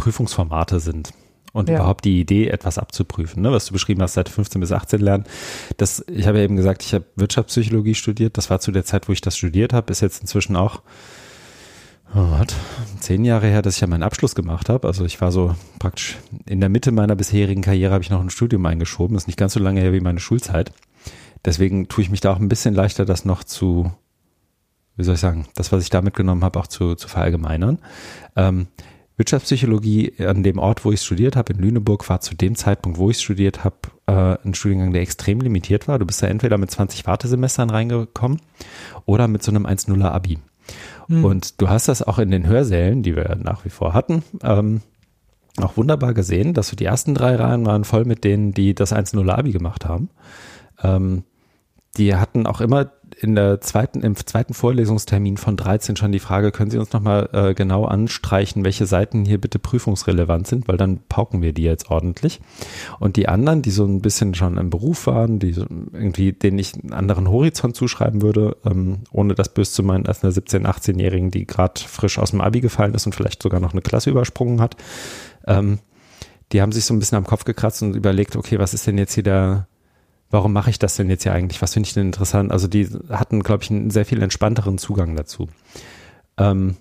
Prüfungsformate sind und ja. überhaupt die Idee, etwas abzuprüfen, ne? was du beschrieben hast, seit 15 bis 18 lernen. Das, ich habe ja eben gesagt, ich habe Wirtschaftspsychologie studiert. Das war zu der Zeit, wo ich das studiert habe, ist jetzt inzwischen auch oh, hat zehn Jahre her, dass ich ja meinen Abschluss gemacht habe. Also ich war so praktisch in der Mitte meiner bisherigen Karriere habe ich noch ein Studium eingeschoben. Das ist nicht ganz so lange her wie meine Schulzeit. Deswegen tue ich mich da auch ein bisschen leichter, das noch zu, wie soll ich sagen, das, was ich da mitgenommen habe, auch zu, zu verallgemeinern. Ähm, Wirtschaftspsychologie an dem Ort, wo ich studiert habe, in Lüneburg, war zu dem Zeitpunkt, wo ich studiert habe, äh, ein Studiengang, der extrem limitiert war. Du bist da entweder mit 20 Wartesemestern reingekommen oder mit so einem 1-0er Abi. Mhm. Und du hast das auch in den Hörsälen, die wir nach wie vor hatten, ähm, auch wunderbar gesehen, dass so die ersten drei Reihen waren voll mit denen, die das 1-0 Abi gemacht haben. Ähm, die hatten auch immer in der zweiten, im zweiten Vorlesungstermin von 13 schon die Frage, können Sie uns nochmal äh, genau anstreichen, welche Seiten hier bitte prüfungsrelevant sind, weil dann pauken wir die jetzt ordentlich. Und die anderen, die so ein bisschen schon im Beruf waren, die irgendwie, denen ich einen anderen Horizont zuschreiben würde, ähm, ohne das böse zu meinen, als eine 17-, 18-Jährigen, die gerade frisch aus dem Abi gefallen ist und vielleicht sogar noch eine Klasse übersprungen hat, ähm, die haben sich so ein bisschen am Kopf gekratzt und überlegt, okay, was ist denn jetzt hier der, warum mache ich das denn jetzt hier eigentlich? Was finde ich denn interessant? Also die hatten, glaube ich, einen sehr viel entspannteren Zugang dazu. Ähm,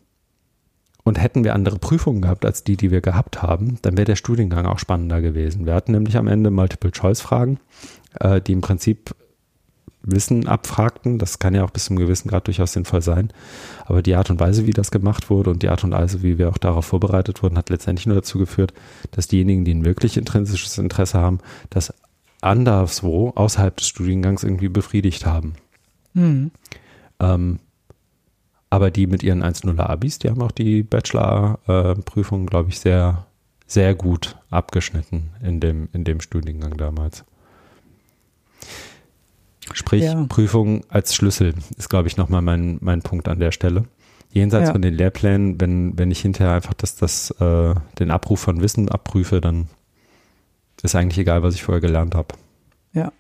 und hätten wir andere Prüfungen gehabt als die, die wir gehabt haben, dann wäre der Studiengang auch spannender gewesen. Wir hatten nämlich am Ende Multiple-Choice-Fragen, äh, die im Prinzip Wissen abfragten. Das kann ja auch bis zum gewissen Grad durchaus sinnvoll sein. Aber die Art und Weise, wie das gemacht wurde und die Art und Weise, wie wir auch darauf vorbereitet wurden, hat letztendlich nur dazu geführt, dass diejenigen, die ein wirklich intrinsisches Interesse haben, das anderswo außerhalb des Studiengangs irgendwie befriedigt haben. Mhm. Ähm, aber die mit ihren 1.0er Abis, die haben auch die Bachelor-Prüfung, glaube ich, sehr, sehr gut abgeschnitten in dem, in dem Studiengang damals. Sprich, ja. Prüfung als Schlüssel ist, glaube ich, nochmal mein, mein Punkt an der Stelle. Jenseits ja. von den Lehrplänen, wenn, wenn ich hinterher einfach das, das, äh, den Abruf von Wissen abprüfe, dann ist eigentlich egal, was ich vorher gelernt habe. Ja.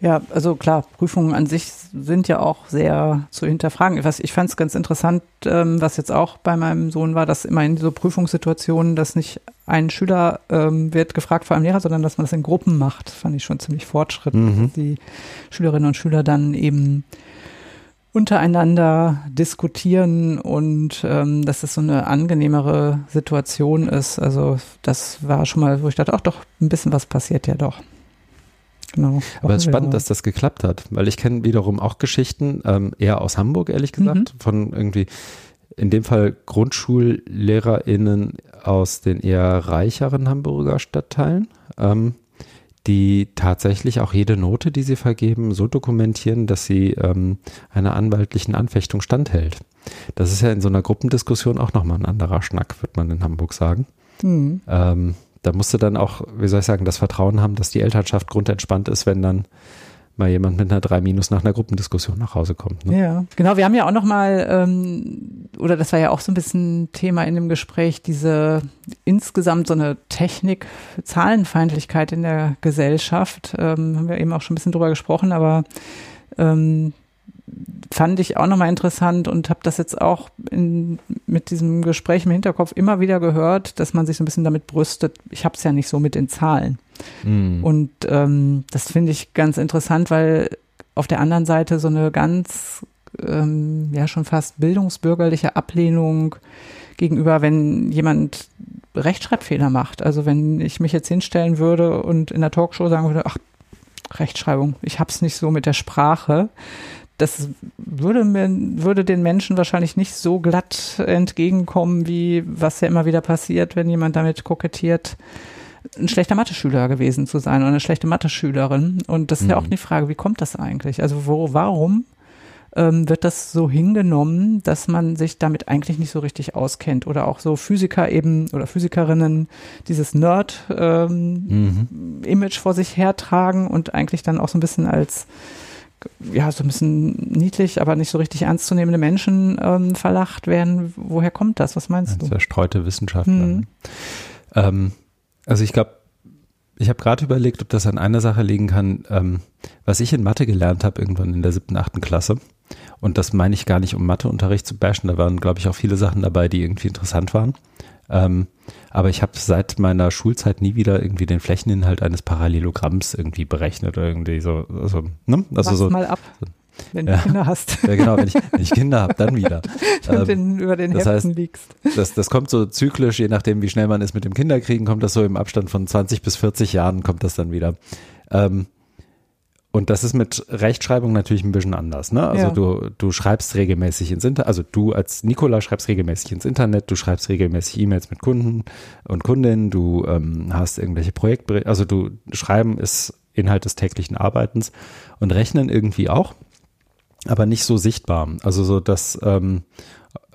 Ja, also klar, Prüfungen an sich sind ja auch sehr zu hinterfragen. Was, ich fand es ganz interessant, ähm, was jetzt auch bei meinem Sohn war, dass immer in so Prüfungssituationen, dass nicht ein Schüler ähm, wird gefragt vor einem Lehrer, sondern dass man das in Gruppen macht. Fand ich schon ziemlich Fortschritt, mhm. dass die Schülerinnen und Schüler dann eben untereinander diskutieren und ähm, dass es so eine angenehmere Situation ist. Also das war schon mal, wo ich dachte, ach doch, ein bisschen was passiert ja doch. Genau. Aber es ist spannend, dass das geklappt hat, weil ich kenne wiederum auch Geschichten, ähm, eher aus Hamburg, ehrlich gesagt, mhm. von irgendwie, in dem Fall GrundschullehrerInnen aus den eher reicheren Hamburger Stadtteilen. Ähm, die tatsächlich auch jede Note, die sie vergeben, so dokumentieren, dass sie ähm, einer anwaltlichen Anfechtung standhält. Das ist ja in so einer Gruppendiskussion auch nochmal ein anderer Schnack, wird man in Hamburg sagen. Mhm. Ähm, da musst du dann auch, wie soll ich sagen, das Vertrauen haben, dass die Elternschaft grundentspannt ist, wenn dann mal jemand mit einer 3 Minus nach einer Gruppendiskussion nach Hause kommt. Ne? Ja, genau. Wir haben ja auch noch mal, ähm, oder das war ja auch so ein bisschen Thema in dem Gespräch, diese insgesamt so eine Technik, Zahlenfeindlichkeit in der Gesellschaft. Ähm, haben wir eben auch schon ein bisschen drüber gesprochen, aber ähm, fand ich auch nochmal interessant und habe das jetzt auch in, mit diesem Gespräch im Hinterkopf immer wieder gehört, dass man sich so ein bisschen damit brüstet, ich habe es ja nicht so mit den Zahlen. Mhm. Und ähm, das finde ich ganz interessant, weil auf der anderen Seite so eine ganz, ähm, ja schon fast bildungsbürgerliche Ablehnung gegenüber, wenn jemand Rechtschreibfehler macht. Also wenn ich mich jetzt hinstellen würde und in der Talkshow sagen würde, ach, Rechtschreibung, ich hab's nicht so mit der Sprache, das würde mir, würde den Menschen wahrscheinlich nicht so glatt entgegenkommen, wie was ja immer wieder passiert, wenn jemand damit kokettiert, ein schlechter Mathe-Schüler gewesen zu sein oder eine schlechte Mathe-Schülerin. Und das ist mhm. ja auch mhm. die Frage, wie kommt das eigentlich? Also wo, warum ähm, wird das so hingenommen, dass man sich damit eigentlich nicht so richtig auskennt? Oder auch so Physiker eben oder Physikerinnen dieses Nerd-Image ähm, mhm. vor sich hertragen und eigentlich dann auch so ein bisschen als ja, so ein bisschen niedlich, aber nicht so richtig ernstzunehmende Menschen ähm, verlacht werden. Woher kommt das? Was meinst du? Zerstreute Wissenschaftler. Mhm. Ähm, also ich glaube, ich habe gerade überlegt, ob das an einer Sache liegen kann, ähm, was ich in Mathe gelernt habe, irgendwann in der siebten, achten Klasse. Und das meine ich gar nicht, um Matheunterricht zu bashen. Da waren, glaube ich, auch viele Sachen dabei, die irgendwie interessant waren. Ähm, aber ich habe seit meiner Schulzeit nie wieder irgendwie den Flächeninhalt eines Parallelogramms irgendwie berechnet oder irgendwie so. Also, ne? also Mach's so, mal ab. Wenn ja, du Kinder hast. Ja, genau, wenn ich, wenn ich Kinder habe, dann wieder. <laughs> ähm, den, über den das Heften heißt, liegst. Das, das kommt so zyklisch, je nachdem, wie schnell man ist mit dem Kinderkriegen, kommt das so im Abstand von 20 bis 40 Jahren, kommt das dann wieder. Ähm, und das ist mit Rechtschreibung natürlich ein bisschen anders. Ne? Also ja. du, du schreibst regelmäßig ins Internet, also du als Nikola schreibst regelmäßig ins Internet, du schreibst regelmäßig E-Mails mit Kunden und Kundinnen, du ähm, hast irgendwelche Projekte, also du schreiben ist Inhalt des täglichen Arbeitens und rechnen irgendwie auch, aber nicht so sichtbar. Also so, dass ähm,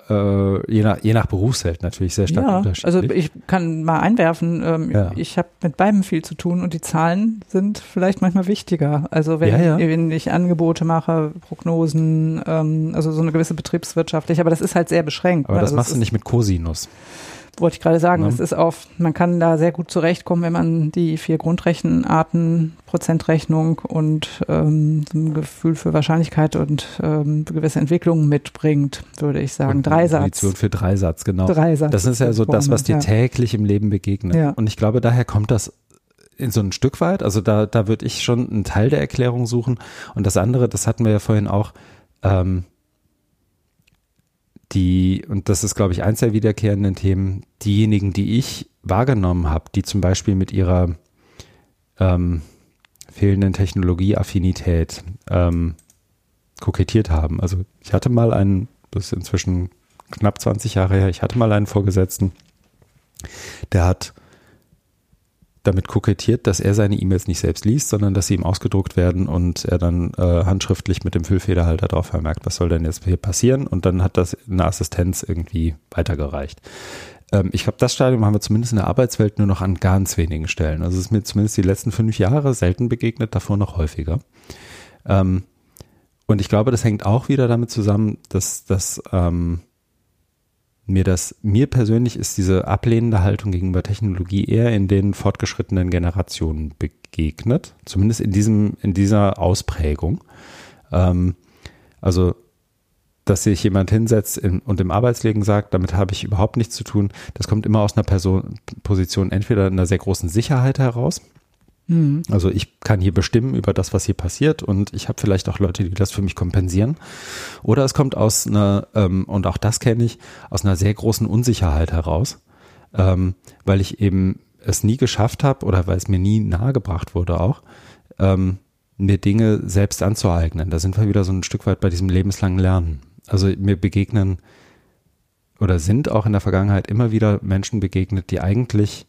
äh, je, nach, je nach Berufsfeld natürlich sehr stark ja, unterschiedlich. Also ich kann mal einwerfen, ähm, ja. ich habe mit beidem viel zu tun und die Zahlen sind vielleicht manchmal wichtiger. Also wenn, ja, wenn ich Angebote mache, Prognosen, ähm, also so eine gewisse betriebswirtschaftliche, aber das ist halt sehr beschränkt. Aber ne? das also machst du nicht mit Cosinus wollte ich gerade sagen, es ist auf, man kann da sehr gut zurechtkommen, wenn man die vier Grundrechenarten, Prozentrechnung und ähm, ein Gefühl für Wahrscheinlichkeit und ähm, gewisse Entwicklungen mitbringt, würde ich sagen. Und Dreisatz. Intuition für Dreisatz, genau. Dreisatz. Das ist ja so das, was dir ja. täglich im Leben begegnet. Ja. Und ich glaube, daher kommt das in so ein Stück weit. Also da, da würde ich schon einen Teil der Erklärung suchen. Und das andere, das hatten wir ja vorhin auch, ähm, die, und das ist, glaube ich, eins der wiederkehrenden Themen, diejenigen, die ich wahrgenommen habe, die zum Beispiel mit ihrer ähm, fehlenden Technologieaffinität ähm, kokettiert haben. Also ich hatte mal einen, das ist inzwischen knapp 20 Jahre her, ich hatte mal einen Vorgesetzten, der hat damit kokettiert, dass er seine E-Mails nicht selbst liest, sondern dass sie ihm ausgedruckt werden und er dann äh, handschriftlich mit dem Füllfederhalter drauf vermerkt, was soll denn jetzt hier passieren und dann hat das eine Assistenz irgendwie weitergereicht. Ähm, ich glaube, das Stadium haben wir zumindest in der Arbeitswelt nur noch an ganz wenigen Stellen. Also es ist mir zumindest die letzten fünf Jahre selten begegnet, davor noch häufiger. Ähm, und ich glaube, das hängt auch wieder damit zusammen, dass das ähm, mir das, mir persönlich ist diese ablehnende Haltung gegenüber Technologie eher in den fortgeschrittenen Generationen begegnet, zumindest in diesem, in dieser Ausprägung. Ähm, also, dass sich jemand hinsetzt in, und im Arbeitsleben sagt, damit habe ich überhaupt nichts zu tun, das kommt immer aus einer Person, Position entweder einer sehr großen Sicherheit heraus, Mhm. Also ich kann hier bestimmen über das, was hier passiert und ich habe vielleicht auch Leute, die das für mich kompensieren. Oder es kommt aus einer, ähm, und auch das kenne ich, aus einer sehr großen Unsicherheit heraus, ähm, weil ich eben es nie geschafft habe oder weil es mir nie nahegebracht wurde auch, ähm, mir Dinge selbst anzueignen. Da sind wir wieder so ein Stück weit bei diesem lebenslangen Lernen. Also mir begegnen oder sind auch in der Vergangenheit immer wieder Menschen begegnet, die eigentlich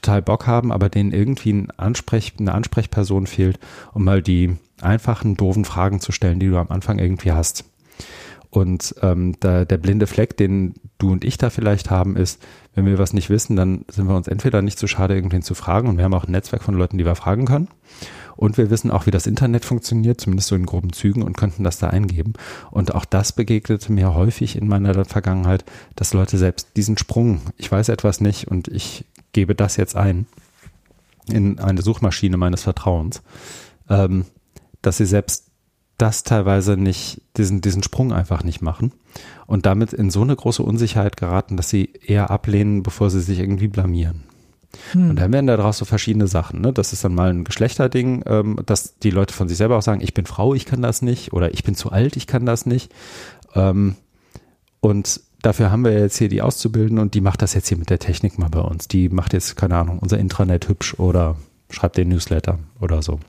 total Bock haben, aber denen irgendwie ein Ansprech, eine Ansprechperson fehlt, um mal die einfachen, doofen Fragen zu stellen, die du am Anfang irgendwie hast. Und ähm, da, der blinde Fleck, den du und ich da vielleicht haben, ist, wenn wir was nicht wissen, dann sind wir uns entweder nicht zu schade, irgendwen zu fragen und wir haben auch ein Netzwerk von Leuten, die wir fragen können. Und wir wissen auch, wie das Internet funktioniert, zumindest so in groben Zügen und könnten das da eingeben. Und auch das begegnete mir häufig in meiner Vergangenheit, dass Leute selbst diesen Sprung, ich weiß etwas nicht und ich gebe das jetzt ein in eine Suchmaschine meines Vertrauens, ähm, dass sie selbst das teilweise nicht, diesen, diesen Sprung einfach nicht machen und damit in so eine große Unsicherheit geraten, dass sie eher ablehnen, bevor sie sich irgendwie blamieren. Hm. Und dann werden daraus so verschiedene Sachen. Ne? Das ist dann mal ein Geschlechterding, ähm, dass die Leute von sich selber auch sagen, ich bin Frau, ich kann das nicht oder ich bin zu alt, ich kann das nicht. Ähm, und Dafür haben wir jetzt hier die Auszubildende und die macht das jetzt hier mit der Technik mal bei uns. Die macht jetzt, keine Ahnung, unser Intranet hübsch oder schreibt den Newsletter oder so.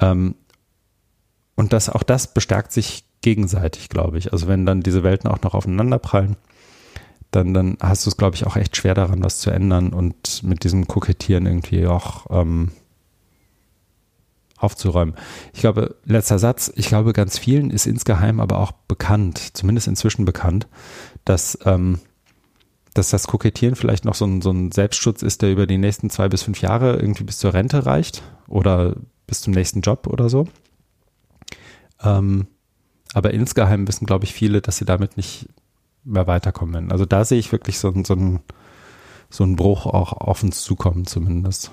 Ähm, und das, auch das bestärkt sich gegenseitig, glaube ich. Also wenn dann diese Welten auch noch aufeinander prallen, dann, dann hast du es, glaube ich, auch echt schwer daran, was zu ändern und mit diesem Kokettieren irgendwie auch ähm, aufzuräumen. Ich glaube, letzter Satz, ich glaube, ganz vielen ist insgeheim aber auch bekannt, zumindest inzwischen bekannt, dass, ähm, dass das Kokettieren vielleicht noch so ein, so ein Selbstschutz ist, der über die nächsten zwei bis fünf Jahre irgendwie bis zur Rente reicht oder bis zum nächsten Job oder so. Ähm, aber insgeheim wissen, glaube ich, viele, dass sie damit nicht mehr weiterkommen. Also da sehe ich wirklich so, so, ein, so einen Bruch auch auf uns zukommen zumindest.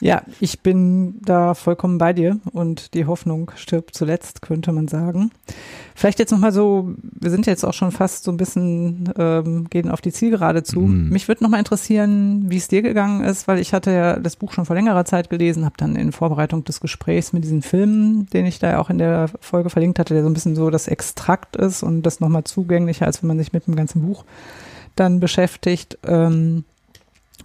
Ja, ich bin da vollkommen bei dir und die Hoffnung stirbt zuletzt, könnte man sagen. Vielleicht jetzt nochmal so, wir sind jetzt auch schon fast so ein bisschen, ähm, gehen auf die Zielgerade zu. Mhm. Mich würde nochmal interessieren, wie es dir gegangen ist, weil ich hatte ja das Buch schon vor längerer Zeit gelesen, habe dann in Vorbereitung des Gesprächs mit diesem Film, den ich da auch in der Folge verlinkt hatte, der so ein bisschen so das Extrakt ist und das nochmal zugänglicher, als wenn man sich mit dem ganzen Buch dann beschäftigt. Ähm,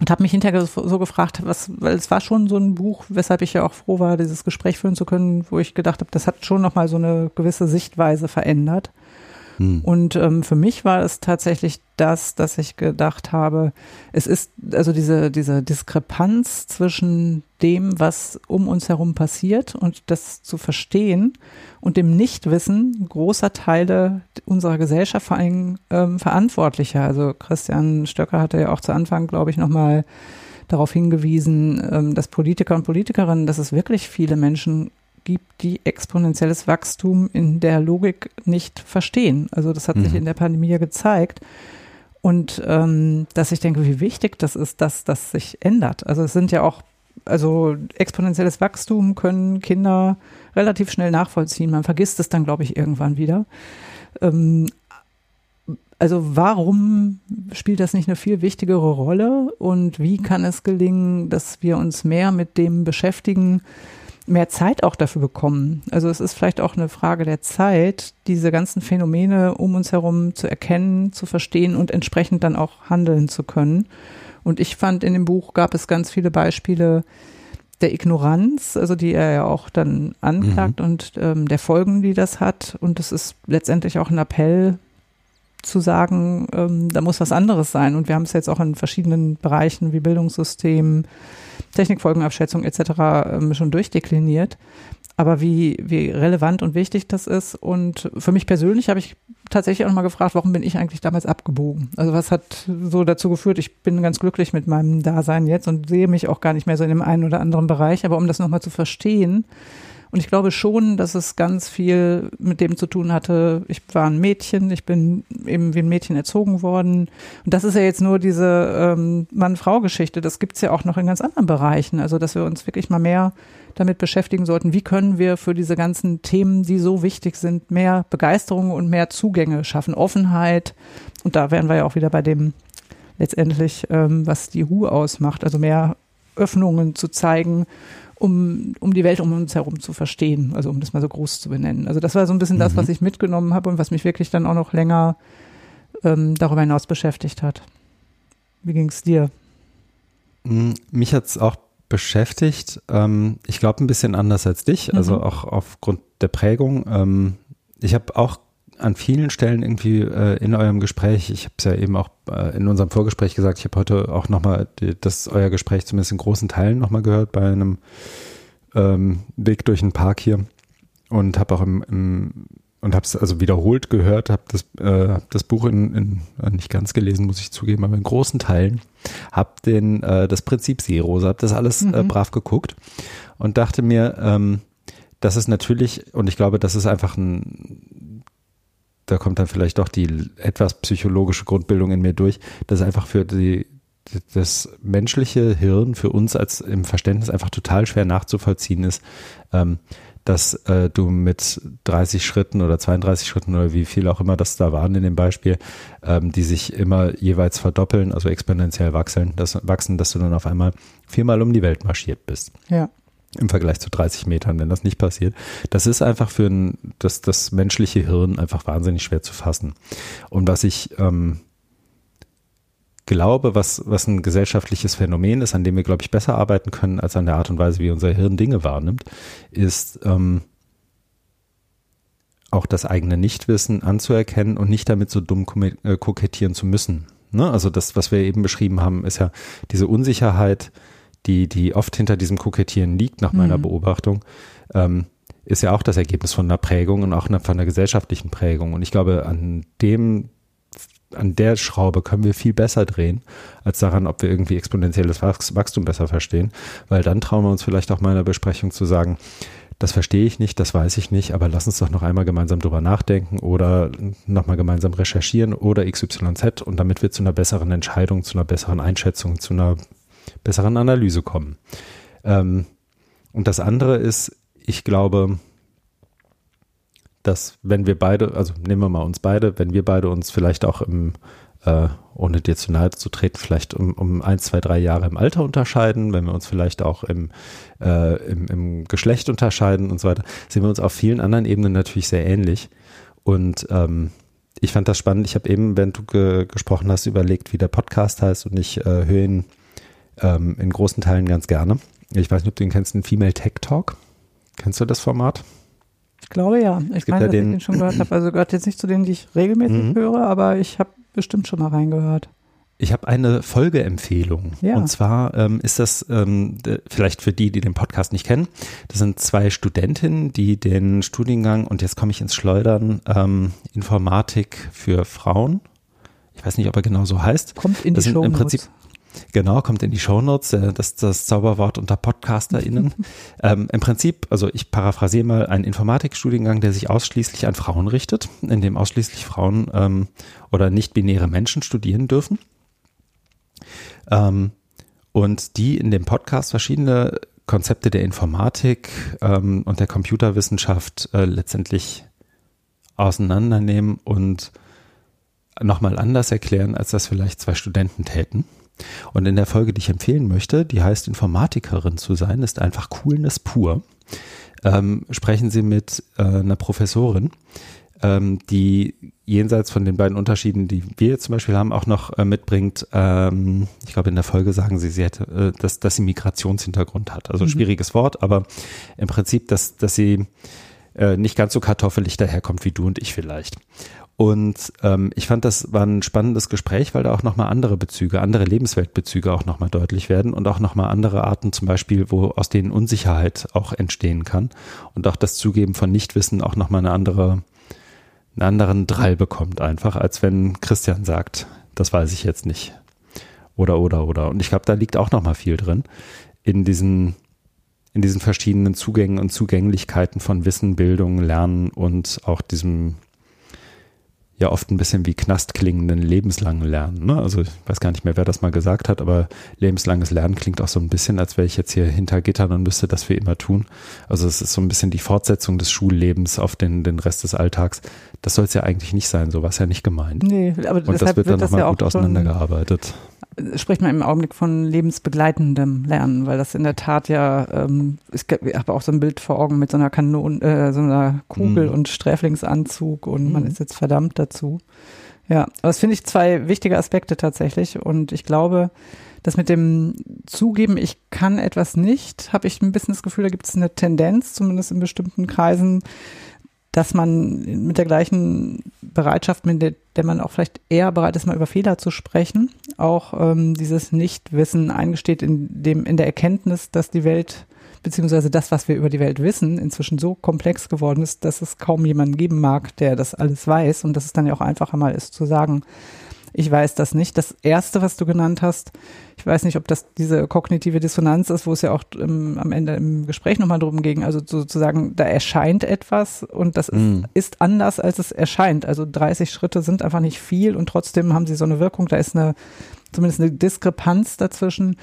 und habe mich hinterher so gefragt, was, weil es war schon so ein Buch, weshalb ich ja auch froh war, dieses Gespräch führen zu können, wo ich gedacht habe, das hat schon nochmal so eine gewisse Sichtweise verändert. Hm. Und ähm, für mich war es tatsächlich das, dass ich gedacht habe, es ist also diese, diese Diskrepanz zwischen dem, was um uns herum passiert und das zu verstehen und dem Nichtwissen großer Teile unserer Gesellschaft vor allem ähm, verantwortlicher. Also Christian Stöcker hatte ja auch zu Anfang, glaube ich, nochmal darauf hingewiesen, ähm, dass Politiker und Politikerinnen, dass es wirklich viele Menschen gibt, die exponentielles Wachstum in der Logik nicht verstehen. Also das hat mhm. sich in der Pandemie ja gezeigt. Und ähm, dass ich denke, wie wichtig das ist, dass das sich ändert. Also es sind ja auch, also exponentielles Wachstum können Kinder relativ schnell nachvollziehen. Man vergisst es dann, glaube ich, irgendwann wieder. Ähm, also warum spielt das nicht eine viel wichtigere Rolle und wie kann es gelingen, dass wir uns mehr mit dem beschäftigen, mehr Zeit auch dafür bekommen. Also es ist vielleicht auch eine Frage der Zeit, diese ganzen Phänomene um uns herum zu erkennen, zu verstehen und entsprechend dann auch handeln zu können. Und ich fand, in dem Buch gab es ganz viele Beispiele der Ignoranz, also die er ja auch dann anklagt mhm. und ähm, der Folgen, die das hat. Und es ist letztendlich auch ein Appell zu sagen, ähm, da muss was anderes sein. Und wir haben es jetzt auch in verschiedenen Bereichen wie Bildungssystem, Technikfolgenabschätzung etc. Ähm, schon durchdekliniert. Aber wie, wie relevant und wichtig das ist. Und für mich persönlich habe ich tatsächlich auch mal gefragt, warum bin ich eigentlich damals abgebogen? Also was hat so dazu geführt? Ich bin ganz glücklich mit meinem Dasein jetzt und sehe mich auch gar nicht mehr so in dem einen oder anderen Bereich. Aber um das nochmal zu verstehen, und ich glaube schon, dass es ganz viel mit dem zu tun hatte, ich war ein Mädchen, ich bin eben wie ein Mädchen erzogen worden. Und das ist ja jetzt nur diese ähm, Mann-Frau-Geschichte. Das gibt's ja auch noch in ganz anderen Bereichen. Also, dass wir uns wirklich mal mehr damit beschäftigen sollten, wie können wir für diese ganzen Themen, die so wichtig sind, mehr Begeisterung und mehr Zugänge schaffen, Offenheit. Und da wären wir ja auch wieder bei dem letztendlich, ähm, was die Hu ausmacht, also mehr Öffnungen zu zeigen, um, um die Welt um uns herum zu verstehen, also um das mal so groß zu benennen. Also das war so ein bisschen mhm. das, was ich mitgenommen habe und was mich wirklich dann auch noch länger ähm, darüber hinaus beschäftigt hat. Wie ging es dir? Hm, mich hat es auch beschäftigt. Ähm, ich glaube ein bisschen anders als dich, also mhm. auch aufgrund der Prägung. Ähm, ich habe auch an vielen Stellen irgendwie äh, in eurem Gespräch, ich habe es ja eben auch äh, in unserem Vorgespräch gesagt, ich habe heute auch nochmal das euer Gespräch zumindest in großen Teilen nochmal gehört bei einem ähm, Weg durch den Park hier und habe auch im, im und habe es also wiederholt gehört, habe das, äh, hab das Buch in, in, äh, nicht ganz gelesen, muss ich zugeben, aber in großen Teilen, habe den äh, das Prinzip Zero, habe das alles äh, mhm. äh, brav geguckt und dachte mir, ähm, das ist natürlich, und ich glaube, das ist einfach ein, da kommt dann vielleicht doch die etwas psychologische Grundbildung in mir durch, dass einfach für die, das menschliche Hirn für uns als im Verständnis einfach total schwer nachzuvollziehen ist, ähm, dass äh, du mit 30 Schritten oder 32 Schritten oder wie viel auch immer das da waren in dem Beispiel, ähm, die sich immer jeweils verdoppeln, also exponentiell wachsen, dass, wachsen, dass du dann auf einmal viermal um die Welt marschiert bist. Ja. Im Vergleich zu 30 Metern, wenn das nicht passiert. Das ist einfach für ein, das, das menschliche Hirn einfach wahnsinnig schwer zu fassen. Und was ich ähm, glaube, was, was ein gesellschaftliches Phänomen ist, an dem wir, glaube ich, besser arbeiten können, als an der Art und Weise, wie unser Hirn Dinge wahrnimmt, ist ähm, auch das eigene Nichtwissen anzuerkennen und nicht damit so dumm äh, kokettieren zu müssen. Ne? Also das, was wir eben beschrieben haben, ist ja diese Unsicherheit, die, die oft hinter diesem Kokettieren liegt, nach meiner mhm. Beobachtung, ähm, ist ja auch das Ergebnis von einer Prägung und auch von einer gesellschaftlichen Prägung. Und ich glaube, an dem an der Schraube können wir viel besser drehen, als daran, ob wir irgendwie exponentielles Wachstum besser verstehen. Weil dann trauen wir uns vielleicht auch mal in der Besprechung zu sagen, das verstehe ich nicht, das weiß ich nicht, aber lass uns doch noch einmal gemeinsam drüber nachdenken oder nochmal gemeinsam recherchieren oder XYZ und damit wir zu einer besseren Entscheidung, zu einer besseren Einschätzung, zu einer besseren Analyse kommen. Ähm, und das andere ist, ich glaube, dass wenn wir beide, also nehmen wir mal uns beide, wenn wir beide uns vielleicht auch im, äh, ohne dir zu nahe zu treten, vielleicht um, um ein, zwei, drei Jahre im Alter unterscheiden, wenn wir uns vielleicht auch im, äh, im, im Geschlecht unterscheiden und so weiter, sind wir uns auf vielen anderen Ebenen natürlich sehr ähnlich. Und ähm, ich fand das spannend. Ich habe eben, wenn du ge gesprochen hast, überlegt, wie der Podcast heißt und ich äh, höre ihn ähm, in großen Teilen ganz gerne. Ich weiß nicht, ob du ihn kennst, den Female Tech Talk. Kennst du das Format? Ich glaube ja. Ich meine, dass ich den schon gehört habe. Also gehört jetzt nicht zu denen, die ich regelmäßig mhm. höre, aber ich habe bestimmt schon mal reingehört. Ich habe eine Folgeempfehlung. Ja. Und zwar ähm, ist das ähm, vielleicht für die, die den Podcast nicht kennen. Das sind zwei Studentinnen, die den Studiengang, und jetzt komme ich ins Schleudern, ähm, Informatik für Frauen. Ich weiß nicht, ob er genau so heißt. Kommt in die das sind im Prinzip Genau, kommt in die Shownotes, äh, das das Zauberwort unter PodcasterInnen. <laughs> ähm, Im Prinzip, also ich paraphrasiere mal, ein Informatikstudiengang, der sich ausschließlich an Frauen richtet, in dem ausschließlich Frauen ähm, oder nicht-binäre Menschen studieren dürfen. Ähm, und die in dem Podcast verschiedene Konzepte der Informatik ähm, und der Computerwissenschaft äh, letztendlich auseinandernehmen und nochmal anders erklären, als das vielleicht zwei Studenten täten. Und in der Folge, die ich empfehlen möchte, die heißt Informatikerin zu sein, ist einfach Coolness pur. Ähm, sprechen Sie mit äh, einer Professorin, ähm, die jenseits von den beiden Unterschieden, die wir zum Beispiel haben, auch noch äh, mitbringt. Ähm, ich glaube, in der Folge sagen sie, sie hätte, äh, dass, dass sie Migrationshintergrund hat. Also mhm. schwieriges Wort, aber im Prinzip, dass, dass sie äh, nicht ganz so kartoffelig daherkommt wie du und ich vielleicht. Und ähm, ich fand, das war ein spannendes Gespräch, weil da auch nochmal andere Bezüge, andere Lebensweltbezüge auch nochmal deutlich werden und auch nochmal andere Arten zum Beispiel, wo aus denen Unsicherheit auch entstehen kann und auch das Zugeben von Nichtwissen auch nochmal eine andere, einen anderen Drall bekommt einfach, als wenn Christian sagt, das weiß ich jetzt nicht. Oder, oder, oder. Und ich glaube, da liegt auch nochmal viel drin in diesen, in diesen verschiedenen Zugängen und Zugänglichkeiten von Wissen, Bildung, Lernen und auch diesem ja oft ein bisschen wie Knast klingenden lebenslangen Lernen. Ne? Also ich weiß gar nicht mehr, wer das mal gesagt hat, aber lebenslanges Lernen klingt auch so ein bisschen, als wäre ich jetzt hier hinter Gittern und müsste das für immer tun. Also es ist so ein bisschen die Fortsetzung des Schullebens auf den, den Rest des Alltags. Das soll es ja eigentlich nicht sein, so war es ja nicht gemeint. Nee, aber Und das wird dann nochmal ja gut auseinandergearbeitet. Spricht man im Augenblick von lebensbegleitendem Lernen, weil das in der Tat ja, ähm, ich, ich habe auch so ein Bild vor Augen mit so einer Kanone, äh, so einer Kugel mhm. und Sträflingsanzug und mhm. man ist jetzt verdammt dazu. Ja, aber das finde ich zwei wichtige Aspekte tatsächlich und ich glaube, das mit dem Zugeben, ich kann etwas nicht, habe ich ein bisschen das Gefühl, da gibt es eine Tendenz, zumindest in bestimmten Kreisen, dass man mit der gleichen Bereitschaft, mit der, der man auch vielleicht eher bereit ist, mal über Fehler zu sprechen, auch ähm, dieses Nichtwissen eingesteht in dem, in der Erkenntnis, dass die Welt beziehungsweise das, was wir über die Welt wissen, inzwischen so komplex geworden ist, dass es kaum jemanden geben mag, der das alles weiß und dass es dann ja auch einfacher mal ist zu sagen, ich weiß das nicht. Das erste, was du genannt hast, ich weiß nicht, ob das diese kognitive Dissonanz ist, wo es ja auch im, am Ende im Gespräch nochmal drum ging, also sozusagen, da erscheint etwas und das ist, mm. ist anders, als es erscheint. Also 30 Schritte sind einfach nicht viel und trotzdem haben sie so eine Wirkung, da ist eine, zumindest eine Diskrepanz dazwischen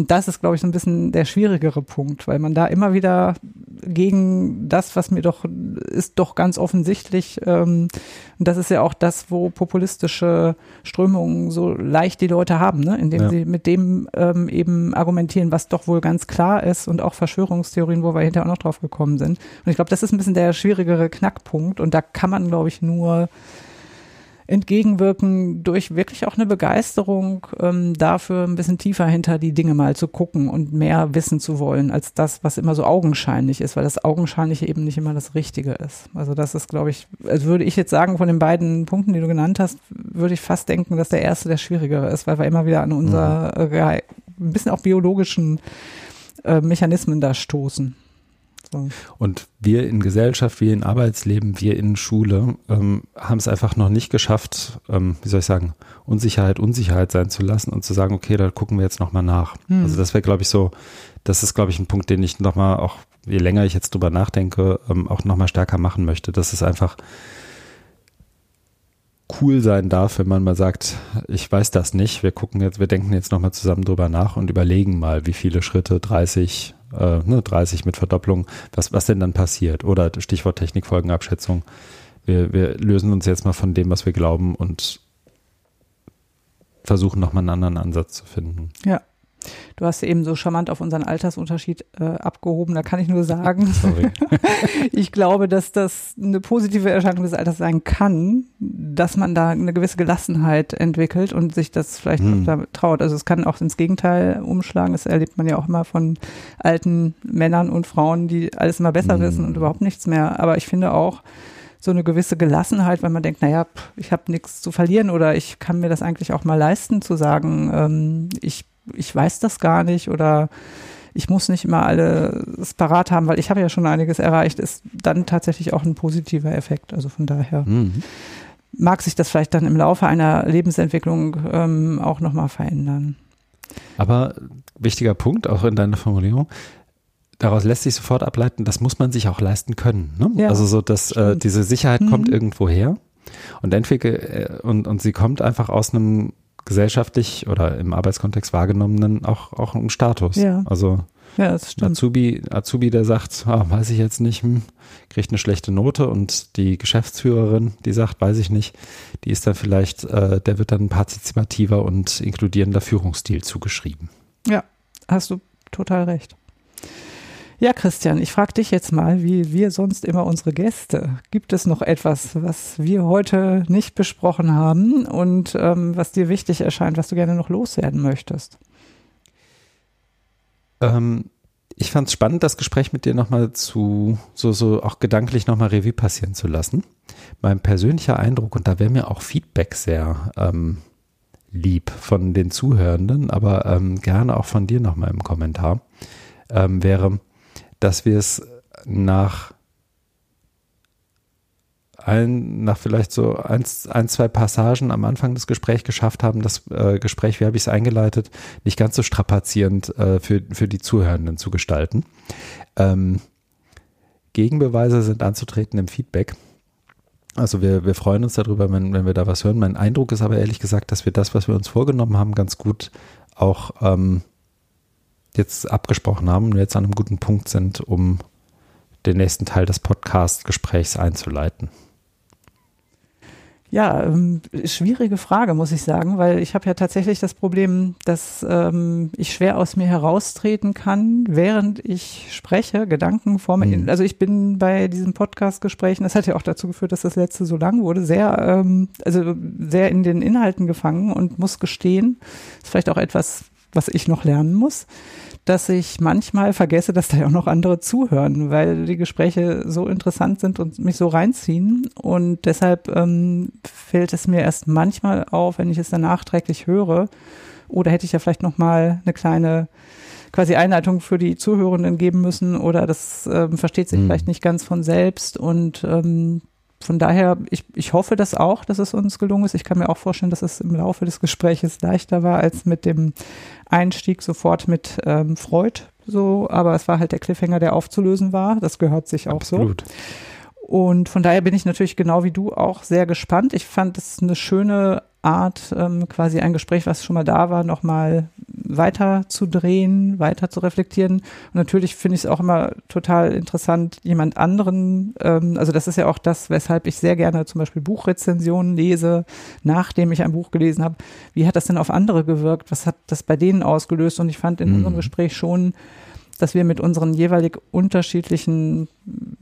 und das ist, glaube ich, so ein bisschen der schwierigere Punkt, weil man da immer wieder gegen das, was mir doch ist, doch ganz offensichtlich, ähm, und das ist ja auch das, wo populistische Strömungen so leicht die Leute haben, ne? indem ja. sie mit dem ähm, eben argumentieren, was doch wohl ganz klar ist und auch Verschwörungstheorien, wo wir hinterher auch noch drauf gekommen sind. Und ich glaube, das ist ein bisschen der schwierigere Knackpunkt und da kann man, glaube ich, nur entgegenwirken durch wirklich auch eine Begeisterung ähm, dafür, ein bisschen tiefer hinter die Dinge mal zu gucken und mehr wissen zu wollen, als das, was immer so augenscheinlich ist, weil das Augenscheinliche eben nicht immer das Richtige ist. Also das ist, glaube ich, also würde ich jetzt sagen, von den beiden Punkten, die du genannt hast, würde ich fast denken, dass der erste der schwierigere ist, weil wir immer wieder an unser mhm. äh, ein bisschen auch biologischen äh, Mechanismen da stoßen. Und wir in Gesellschaft, wir in Arbeitsleben, wir in Schule ähm, haben es einfach noch nicht geschafft, ähm, wie soll ich sagen, Unsicherheit Unsicherheit sein zu lassen und zu sagen, okay, da gucken wir jetzt nochmal nach. Hm. Also das wäre, glaube ich, so, das ist, glaube ich, ein Punkt, den ich nochmal auch, je länger ich jetzt drüber nachdenke, ähm, auch nochmal stärker machen möchte. Das ist einfach cool sein darf, wenn man mal sagt, ich weiß das nicht, wir gucken jetzt, wir denken jetzt nochmal zusammen drüber nach und überlegen mal, wie viele Schritte, 30, äh, ne, 30 mit Verdopplung, was, was denn dann passiert? Oder Stichwort Technikfolgenabschätzung. Wir, wir lösen uns jetzt mal von dem, was wir glauben und versuchen nochmal einen anderen Ansatz zu finden. Ja. Du hast eben so charmant auf unseren Altersunterschied äh, abgehoben. Da kann ich nur sagen, <laughs> Sorry. <laughs> ich glaube, dass das eine positive Erscheinung des Alters sein kann, dass man da eine gewisse Gelassenheit entwickelt und sich das vielleicht hm. auch traut. Also es kann auch ins Gegenteil umschlagen. Das erlebt man ja auch immer von alten Männern und Frauen, die alles immer besser hm. wissen und überhaupt nichts mehr. Aber ich finde auch, so eine gewisse Gelassenheit, weil man denkt, naja, ich habe nichts zu verlieren oder ich kann mir das eigentlich auch mal leisten zu sagen, ähm, ich ich weiß das gar nicht oder ich muss nicht immer alles parat haben, weil ich habe ja schon einiges erreicht, ist dann tatsächlich auch ein positiver Effekt. Also von daher mhm. mag sich das vielleicht dann im Laufe einer Lebensentwicklung ähm, auch nochmal verändern. Aber wichtiger Punkt, auch in deiner Formulierung, daraus lässt sich sofort ableiten, das muss man sich auch leisten können. Ne? Ja, also so, dass äh, diese Sicherheit mhm. kommt irgendwo her und entwickel äh, und, und sie kommt einfach aus einem gesellschaftlich oder im Arbeitskontext wahrgenommenen auch, auch einen Status. Ja. Also ja, Azubi, Azubi, der sagt, ah, weiß ich jetzt nicht, hm, kriegt eine schlechte Note und die Geschäftsführerin, die sagt, weiß ich nicht, die ist dann vielleicht, äh, der wird dann partizipativer und inkludierender Führungsstil zugeschrieben. Ja, hast du total recht. Ja, Christian, ich frage dich jetzt mal, wie wir sonst immer unsere Gäste. Gibt es noch etwas, was wir heute nicht besprochen haben und ähm, was dir wichtig erscheint, was du gerne noch loswerden möchtest? Ähm, ich fand es spannend, das Gespräch mit dir nochmal zu, so, so auch gedanklich nochmal Revue passieren zu lassen. Mein persönlicher Eindruck, und da wäre mir auch Feedback sehr ähm, lieb von den Zuhörenden, aber ähm, gerne auch von dir nochmal im Kommentar, ähm, wäre, dass wir es nach ein, nach vielleicht so ein, ein, zwei Passagen am Anfang des Gesprächs geschafft haben, das äh, Gespräch, wie habe ich es eingeleitet, nicht ganz so strapazierend äh, für, für die Zuhörenden zu gestalten. Ähm, Gegenbeweise sind anzutreten im Feedback. Also wir, wir freuen uns darüber, wenn, wenn wir da was hören. Mein Eindruck ist aber ehrlich gesagt, dass wir das, was wir uns vorgenommen haben, ganz gut auch ähm, jetzt abgesprochen haben und jetzt an einem guten Punkt sind, um den nächsten Teil des Podcast-Gesprächs einzuleiten. Ja, ähm, schwierige Frage, muss ich sagen, weil ich habe ja tatsächlich das Problem, dass ähm, ich schwer aus mir heraustreten kann, während ich spreche, Gedanken vor mir. Mhm. Also ich bin bei diesen Podcast-Gesprächen, das hat ja auch dazu geführt, dass das letzte so lang wurde, sehr, ähm, also sehr in den Inhalten gefangen und muss gestehen, ist vielleicht auch etwas, was ich noch lernen muss dass ich manchmal vergesse, dass da ja auch noch andere zuhören, weil die Gespräche so interessant sind und mich so reinziehen. Und deshalb ähm, fällt es mir erst manchmal auf, wenn ich es dann nachträglich höre. Oder hätte ich ja vielleicht noch mal eine kleine quasi Einleitung für die Zuhörenden geben müssen oder das ähm, versteht sich mhm. vielleicht nicht ganz von selbst und ähm, von daher, ich, ich hoffe das auch, dass es uns gelungen ist. Ich kann mir auch vorstellen, dass es im Laufe des Gespräches leichter war als mit dem Einstieg sofort mit ähm, Freud. So, aber es war halt der Cliffhanger, der aufzulösen war. Das gehört sich auch Absolut. so. Und von daher bin ich natürlich genau wie du auch sehr gespannt. Ich fand es eine schöne Art, ähm, quasi ein Gespräch, was schon mal da war, nochmal weiter zu drehen, weiter zu reflektieren. Und natürlich finde ich es auch immer total interessant, jemand anderen, ähm, also das ist ja auch das, weshalb ich sehr gerne zum Beispiel Buchrezensionen lese, nachdem ich ein Buch gelesen habe. Wie hat das denn auf andere gewirkt? Was hat das bei denen ausgelöst? Und ich fand in mhm. unserem Gespräch schon, dass wir mit unseren jeweilig unterschiedlichen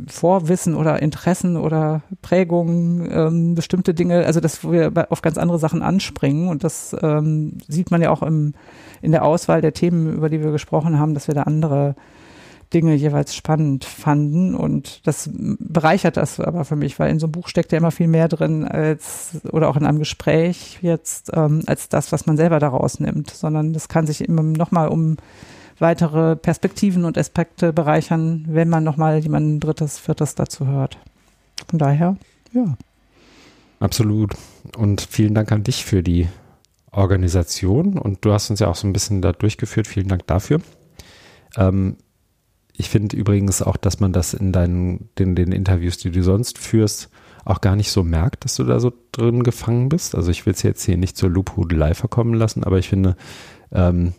Vorwissen oder Interessen oder Prägungen ähm, bestimmte Dinge, also dass wir auf ganz andere Sachen anspringen. Und das ähm, sieht man ja auch im, in der Auswahl der Themen, über die wir gesprochen haben, dass wir da andere Dinge jeweils spannend fanden. Und das bereichert das aber für mich, weil in so einem Buch steckt ja immer viel mehr drin als oder auch in einem Gespräch jetzt ähm, als das, was man selber daraus nimmt, sondern das kann sich immer nochmal um weitere Perspektiven und Aspekte bereichern, wenn man nochmal jemanden drittes, viertes dazu hört. Von daher, ja. Absolut. Und vielen Dank an dich für die Organisation. Und du hast uns ja auch so ein bisschen da durchgeführt. Vielen Dank dafür. Ähm, ich finde übrigens auch, dass man das in deinen den, den Interviews, die du sonst führst, auch gar nicht so merkt, dass du da so drin gefangen bist. Also ich will es jetzt hier nicht zur Lobhudelei verkommen lassen, aber ich finde, ähm,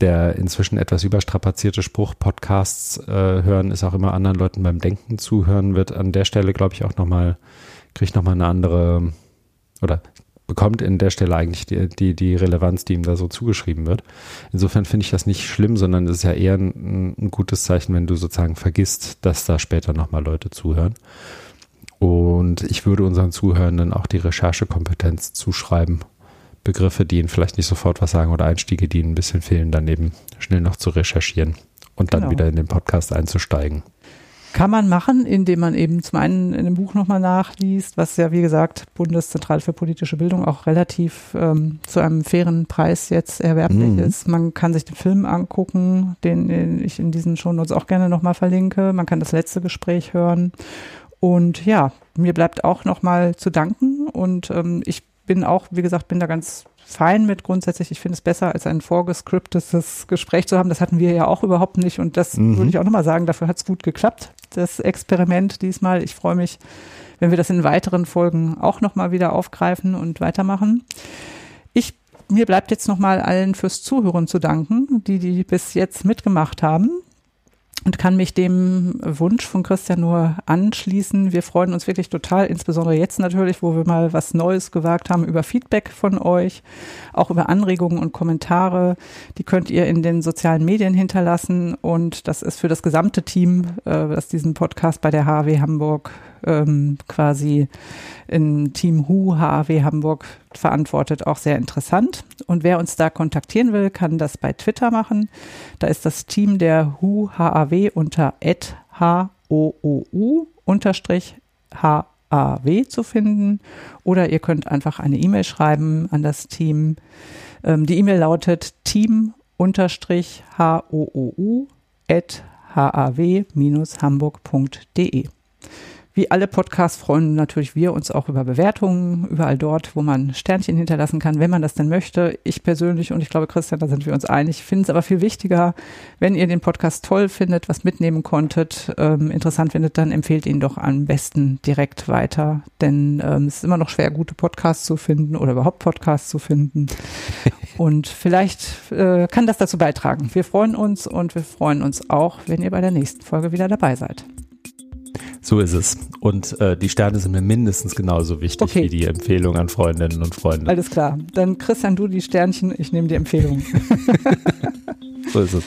der inzwischen etwas überstrapazierte Spruch Podcasts äh, hören ist auch immer anderen Leuten beim Denken zuhören wird an der Stelle glaube ich auch nochmal kriegt nochmal eine andere oder bekommt in der Stelle eigentlich die, die, die Relevanz, die ihm da so zugeschrieben wird. Insofern finde ich das nicht schlimm, sondern es ist ja eher ein, ein gutes Zeichen, wenn du sozusagen vergisst, dass da später nochmal Leute zuhören. Und ich würde unseren Zuhörenden auch die Recherchekompetenz zuschreiben Begriffe, die ihnen vielleicht nicht sofort was sagen oder Einstiege, die ihnen ein bisschen fehlen, dann eben schnell noch zu recherchieren und dann genau. wieder in den Podcast einzusteigen. Kann man machen, indem man eben zum einen in dem Buch nochmal nachliest, was ja wie gesagt Bundeszentrale für politische Bildung auch relativ ähm, zu einem fairen Preis jetzt erwerblich mhm. ist. Man kann sich den Film angucken, den, den ich in diesen Shownotes auch gerne nochmal verlinke. Man kann das letzte Gespräch hören. Und ja, mir bleibt auch nochmal zu danken und ähm, ich bin auch, wie gesagt, bin da ganz fein mit grundsätzlich. Ich finde es besser, als ein vorgescriptetes Gespräch zu haben. Das hatten wir ja auch überhaupt nicht. Und das mhm. würde ich auch nochmal sagen, dafür hat es gut geklappt, das Experiment diesmal. Ich freue mich, wenn wir das in weiteren Folgen auch nochmal wieder aufgreifen und weitermachen. Ich mir bleibt jetzt nochmal allen fürs Zuhören zu danken, die, die bis jetzt mitgemacht haben und kann mich dem Wunsch von Christian nur anschließen. Wir freuen uns wirklich total, insbesondere jetzt natürlich, wo wir mal was Neues gewagt haben, über Feedback von euch, auch über Anregungen und Kommentare. Die könnt ihr in den sozialen Medien hinterlassen und das ist für das gesamte Team, äh, das diesen Podcast bei der HW Hamburg ähm, quasi in Team HU HAW Hamburg verantwortet, auch sehr interessant. Und wer uns da kontaktieren will, kann das bei Twitter machen. Da ist das Team der HU HAW unter HOOU unterstrich HAW zu finden. Oder ihr könnt einfach eine E-Mail schreiben an das Team. Ähm, die E-Mail lautet team unterstrich HOOU at haw-hamburg.de. Wie alle Podcasts freuen natürlich wir uns auch über Bewertungen, überall dort, wo man Sternchen hinterlassen kann, wenn man das denn möchte. Ich persönlich und ich glaube, Christian, da sind wir uns einig, finde es aber viel wichtiger, wenn ihr den Podcast toll findet, was mitnehmen konntet, ähm, interessant findet, dann empfehlt ihn doch am besten direkt weiter. Denn ähm, es ist immer noch schwer, gute Podcasts zu finden oder überhaupt Podcasts zu finden. <laughs> Und vielleicht äh, kann das dazu beitragen. Wir freuen uns und wir freuen uns auch, wenn ihr bei der nächsten Folge wieder dabei seid. So ist es. Und äh, die Sterne sind mir mindestens genauso wichtig okay. wie die Empfehlung an Freundinnen und Freunde. Alles klar. Dann Christian, du die Sternchen, ich nehme die Empfehlung. <laughs> so ist es.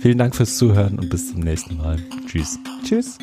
Vielen Dank fürs Zuhören und bis zum nächsten Mal. Tschüss. Tschüss.